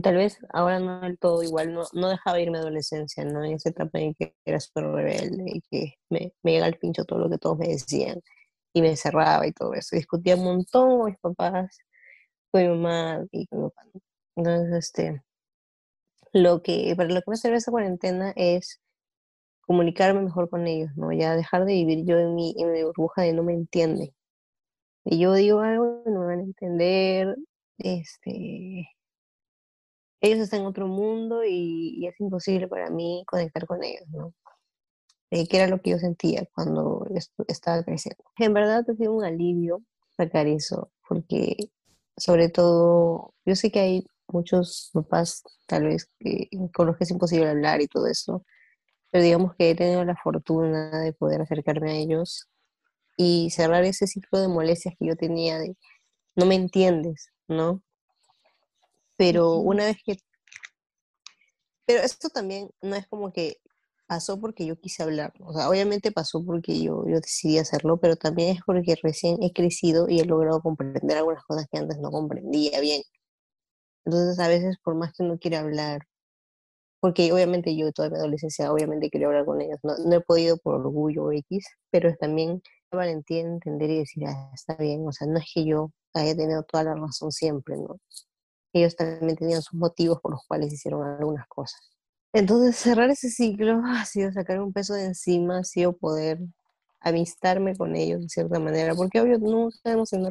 C: tal vez ahora no del todo igual, no, no dejaba ir mi adolescencia, ¿no? En esa etapa en que era súper rebelde y que me, me llega al pincho todo lo que todos me decían y me encerraba y todo eso. Discutía un montón con mis papás, con mi mamá y con mi papá. Entonces, este, lo que, para lo que me sirve esa cuarentena es comunicarme mejor con ellos, ¿no? Ya dejar de vivir yo en mi, en mi burbuja de no me entienden. Y yo digo algo no me van a entender, este, ellos están en otro mundo y, y, es imposible para mí conectar con ellos, ¿no? Eh, que era lo que yo sentía cuando estaba creciendo. En verdad ha sido un alivio sacar eso, porque sobre todo, yo sé que hay muchos papás tal vez que, con los que es imposible hablar y todo eso, pero digamos que he tenido la fortuna de poder acercarme a ellos y cerrar ese ciclo de molestias que yo tenía de no me entiendes, ¿no? Pero una vez que... Pero esto también no es como que pasó porque yo quise hablar. O sea, obviamente pasó porque yo, yo decidí hacerlo, pero también es porque recién he crecido y he logrado comprender algunas cosas que antes no comprendía bien. Entonces, a veces, por más que uno quiera hablar, porque obviamente yo toda mi adolescencia, obviamente quería hablar con ellos, no, no he podido por orgullo X, pero es también la valentía de entender y decir, ah, está bien, o sea, no es que yo haya tenido toda la razón siempre, ¿no? Ellos también tenían sus motivos por los cuales hicieron algunas cosas. Entonces, cerrar ese ciclo ha sido sacar un peso de encima, ha sido poder amistarme con ellos de cierta manera, porque obvio no, hemos no,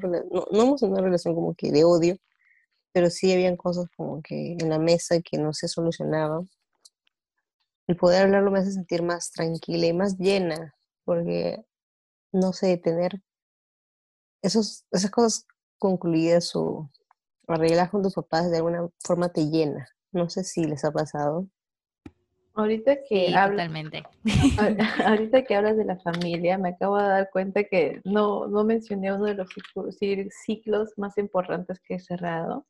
C: no hemos tenido una relación como que de odio, pero sí habían cosas como que en la mesa que no se solucionaban. El poder hablarlo me hace sentir más tranquila y más llena, porque, no sé, tener esos, esas cosas concluidas o arregladas con tus papás de alguna forma te llena. No sé si les ha pasado.
D: Ahorita que
B: sí, totalmente.
D: ahorita que hablas de la familia, me acabo de dar cuenta que no, no mencioné uno de los ciclos más importantes que he cerrado,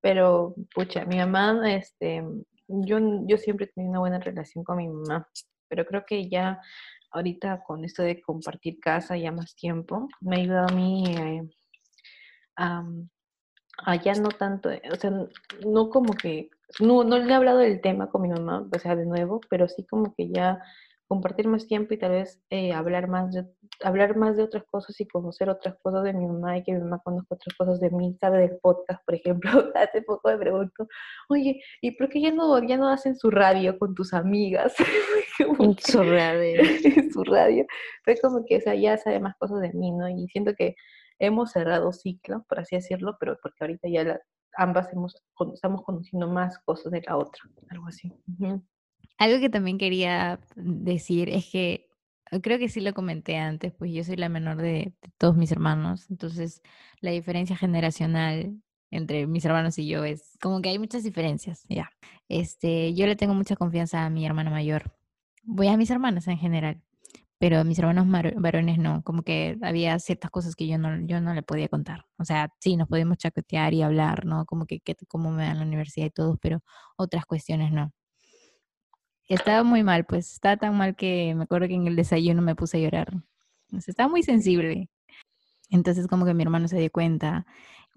D: pero pucha, mi mamá, este, yo, yo siempre he tenido una buena relación con mi mamá, pero creo que ya ahorita con esto de compartir casa ya más tiempo, me ha ayudado a mí eh, a, a, ya no tanto, o sea, no como que no, no le he hablado del tema con mi mamá, o sea, de nuevo, pero sí como que ya compartir más tiempo y tal vez eh, hablar más de hablar más de otras cosas y conocer otras cosas de mi mamá y que mi mamá conozca otras cosas de mí, sabe del podcast, por ejemplo, [laughs] hace poco me pregunto, oye, ¿y por qué ya no, ya no hacen su radio con tus amigas? [laughs]
C: su radio. [laughs]
D: su radio. Fue como que o ya sabe más cosas de mí, ¿no? Y siento que hemos cerrado ciclo, por así decirlo, pero porque ahorita ya la, ambas hemos, estamos conociendo más cosas de la otra, algo así.
B: Algo que también quería decir es que eh, creo que sí lo comenté antes, pues yo soy la menor de, todos mis hermanos, entonces la diferencia generacional entre mis hermanos y yo es como que hay muchas diferencias, ya. Este, yo le tengo mucha confianza a mi hermana mayor. Voy a mis hermanas en general pero mis hermanos varones no, como que había ciertas cosas que yo no, yo no le podía contar. O sea, sí, nos podíamos chacotear y hablar, ¿no? Como que, cómo me dan la universidad y todo, pero otras cuestiones no. Estaba muy mal, pues estaba tan mal que me acuerdo que en el desayuno me puse a llorar. O sea, estaba muy sensible. Entonces como que mi hermano se dio cuenta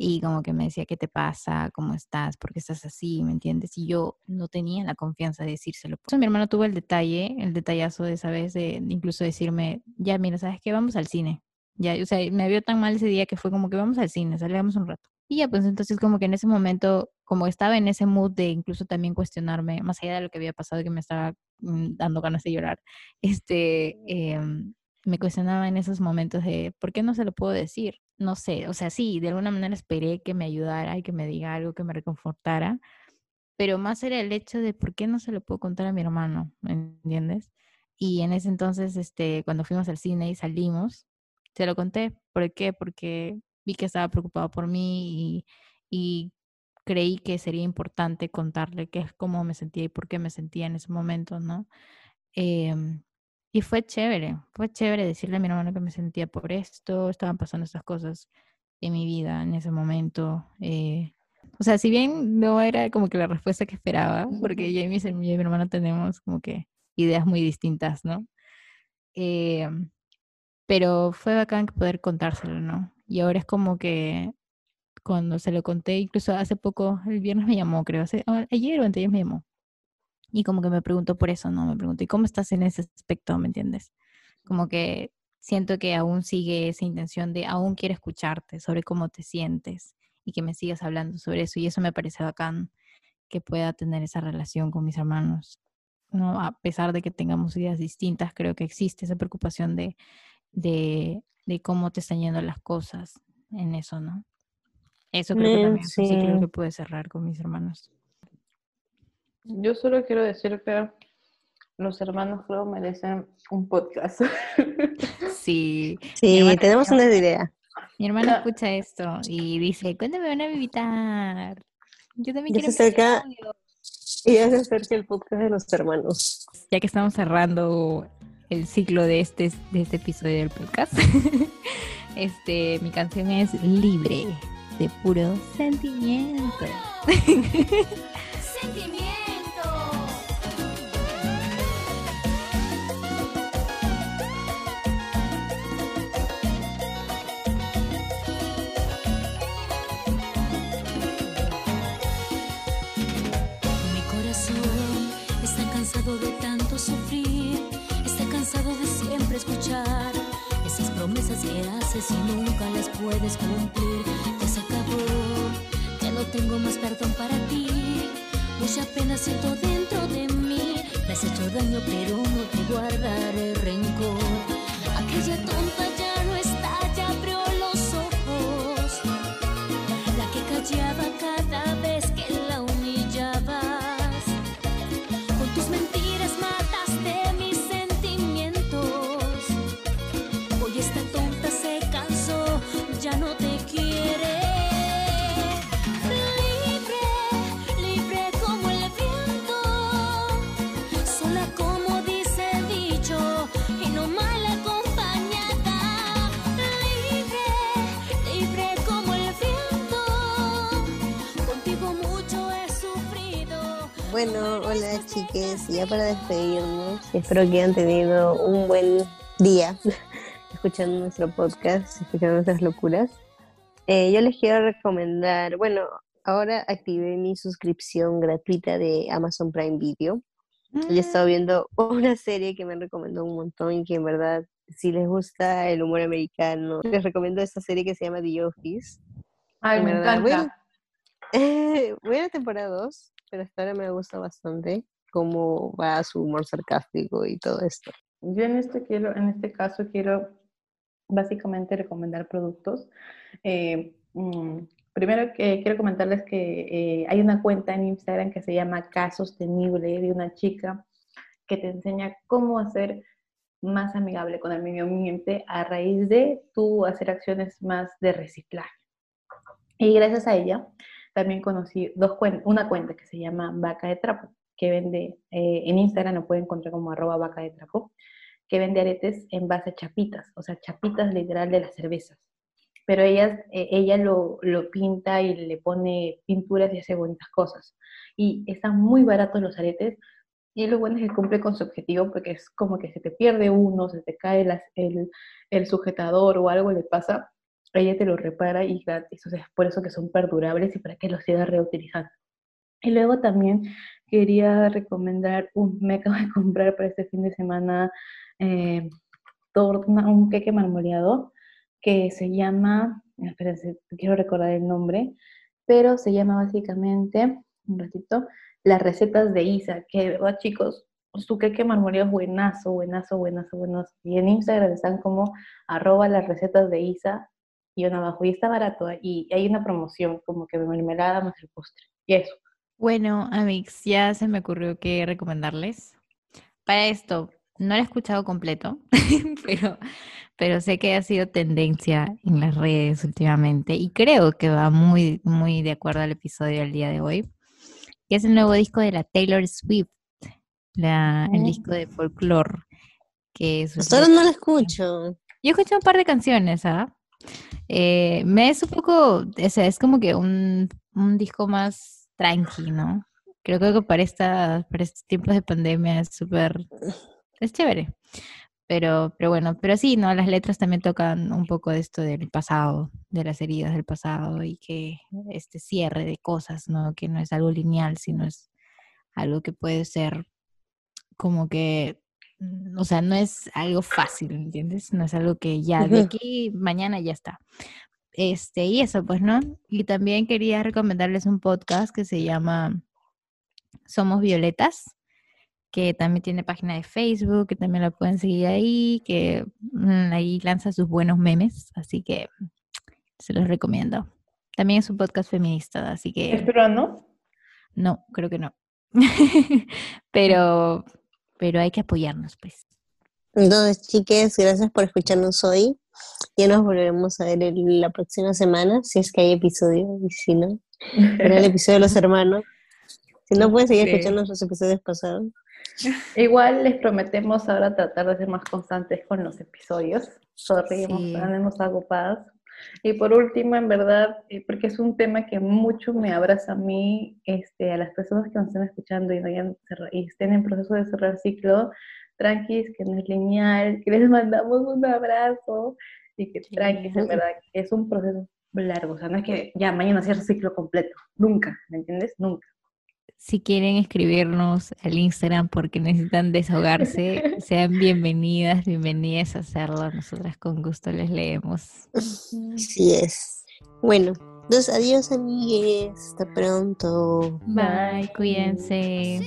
B: y como que me decía, ¿qué te pasa? ¿Cómo estás? ¿Por qué estás así? ¿Me entiendes? Y yo no tenía la confianza de decírselo. Por eso mi hermano tuvo el detalle, el detallazo de esa vez, de incluso decirme, ya, mira, ¿sabes qué? Vamos al cine. Ya, o sea, me vio tan mal ese día que fue como que vamos al cine, salgamos un rato. Y ya, pues entonces como que en ese momento, como estaba en ese mood de incluso también cuestionarme, más allá de lo que había pasado, que me estaba mm, dando ganas de llorar, este, eh, me cuestionaba en esos momentos de, ¿por qué no se lo puedo decir? No sé, o sea, sí, de alguna manera esperé que me ayudara y que me diga algo que me reconfortara, pero más era el hecho de, ¿por qué no se lo puedo contar a mi hermano? ¿Me entiendes? Y en ese entonces, este, cuando fuimos al cine y salimos, se lo conté. ¿Por qué? Porque vi que estaba preocupado por mí y, creí que sería importante contarle qué es cómo me sentía y por qué me sentía en ese momento, ¿no? Em, y fue chévere, fue chévere decirle a mi hermano que me sentía por esto, estaban pasando estas cosas en mi vida en ese momento. Eh, o sea, si bien no era como que la respuesta que esperaba, porque yo y mi, mi hermano tenemos como que ideas muy distintas, ¿no? Em, pero fue bacán poder contárselo, ¿no? Y ahora es como que cuando se lo conté, incluso hace poco, el viernes me llamó, creo, hace, ah, ayer o antes me llamó. Y como que me preguntó por eso, ¿no? Me preguntó, ¿y cómo estás en ese aspecto? ¿Me entiendes? Como que siento que aún sigue esa intención de, aún quiere escucharte sobre cómo te sientes y que me sigas hablando sobre eso. Y eso me parece bacán que pueda tener esa relación con mis hermanos. ¿no? A pesar de que tengamos ideas distintas, creo que existe esa preocupación de, de, de cómo te están yendo las cosas en eso, ¿no? Eso creo que también sí. creo que puede cerrar con mis hermanos.
D: Yo solo quiero decir que los hermanos creo merecen un podcast. [laughs]
B: Sí.
C: Sí, tenemos una idea.
B: Mi hermana escucha esto y dice, ¿cuándo me van a invitar? Yo también
C: ya
B: quiero
C: se acerca, Y ya se acerca el podcast de los hermanos.
B: Ya que estamos cerrando el ciclo de este, de este episodio del podcast, [laughs] este, mi canción es Libre de puro sentimiento. [laughs]
I: Sentimiento. Haces y nunca las puedes cumplir tengo más perdón para ti. Mucha pena siento dentro de mí. Me has hecho daño, pero no te guardaré rencor. Aquella
C: Bueno, hola chiques, ya para despedirnos, espero que hayan tenido un buen día [laughs] escuchando nuestro podcast, escuchando nuestras locuras. Eh, yo les quiero recomendar, bueno, ahora activé mi suscripción gratuita de Amazon Prime Video. Y he estado mm. viendo [laughs] una serie que me recomendó un montón y que en verdad, si les gusta el humor americano, les recomiendo esta serie que se llama The Office.
D: Ay, me encanta. [laughs]
C: voy a la temporada 2 pero hasta ahora me gusta bastante cómo va su humor sarcástico y todo esto.
D: Yo en este, quiero, en este caso quiero básicamente recomendar productos. Eh, mm, primero que quiero comentarles que eh, hay una cuenta en Instagram que se llama K de una chica que te enseña cómo hacer más amigable con el medio ambiente a raíz de tú hacer acciones más de reciclaje. Y gracias a ella también conocí una cuenta que se llama Vaca de Trapo, que vende, eh, en Instagram lo pueden encontrar como arroba vaca de trapo, que vende aretes en base a chapitas, o sea, chapitas literal de las cervezas. Pero ella, eh, ella lo, lo, pinta y le pone pinturas y hace bonitas cosas. Y están muy baratos los aretes. Y lo bueno es que cumple con su objetivo porque es como que se te pierde uno, se te cae el, el sujetador o algo le pasa ella te lo repara y gratis, o sea, por eso que son perdurables y para que los sigas reutilizando. Y luego también quería recomendar, un, me acabo de [laughs] comprar para este fin de semana eh, un queque marmoleado que se llama, espérense, quiero recordar el nombre, pero se llama básicamente, un ratito, las recetas de Isa, que chicos, su queque marmoleado es buenazo, buenazo, buenazo, buenazo. Y en Instagram están como arroba las recetas de Isa y abajo, y está barato, y hay una promoción como que mermelada más el postre, y eso.
B: Bueno, Amix, ya se me ocurrió que recomendarles. Para esto, no lo he escuchado completo, [laughs] pero, pero sé que ha sido tendencia en las redes últimamente y creo que va muy, muy de acuerdo al episodio del día de hoy, que es el nuevo disco de la Taylor Swift, la, el oh. disco de folklore. Que
C: ahora no lo escucho.
B: Yo escuché un par de canciones, ¿ah? Eh, me es un poco, o sea, es como que un, un disco más tranqui, ¿no? Creo, que para, esta, para estos tiempos de pandemia es súper, es chévere. Pero, pero bueno, pero sí, ¿no? Las letras también tocan un poco de esto del pasado, de las heridas del pasado y que este cierre de cosas, ¿no? Que no es algo lineal, sino es algo que puede ser como que o sea, no es algo fácil, ¿entiendes? No es algo que ya de aquí mañana ya está. Este, y eso, pues, ¿no? Y también quería recomendarles un podcast que se llama Somos Violetas, que también tiene página de Facebook, que también la pueden seguir ahí, que mm, ahí lanza sus buenos memes, así que se los recomiendo. También es un podcast feminista, así que...
D: ¿Es peruano?
B: No, creo que no. [laughs] Pero pero hay que apoyarnos, pues.
C: Entonces, chiques, gracias por escucharnos hoy. Ya nos volveremos a ver la próxima semana, si es que hay episodio, y si no, era el episodio de los [laughs] hermanos. Si no, pueden seguir escuchando los episodios pasados.
D: Igual les prometemos ahora tratar de ser más constantes con los episodios. Sorry, sí. hemos ocupadas. Y por último, en verdad, eh, porque es un tema que mucho me abraza a mí, este, a las personas que nos están escuchando y, no y estén en proceso de cerrar ciclo, tranquis, que no es lineal, que les [laughs] mandamos un abrazo y que tranquis, en verdad, es un proceso largo, o sea, no es que ya mañana cierre ciclo completo, nunca, ¿me entiendes? Nunca
B: si quieren escribirnos al Instagram porque necesitan desahogarse, sean bienvenidas, bienvenidas a hacerlo. Nosotras con gusto les leemos.
C: Así es. Bueno, dos adiós amigues. Hasta pronto.
B: Bye, cuídense.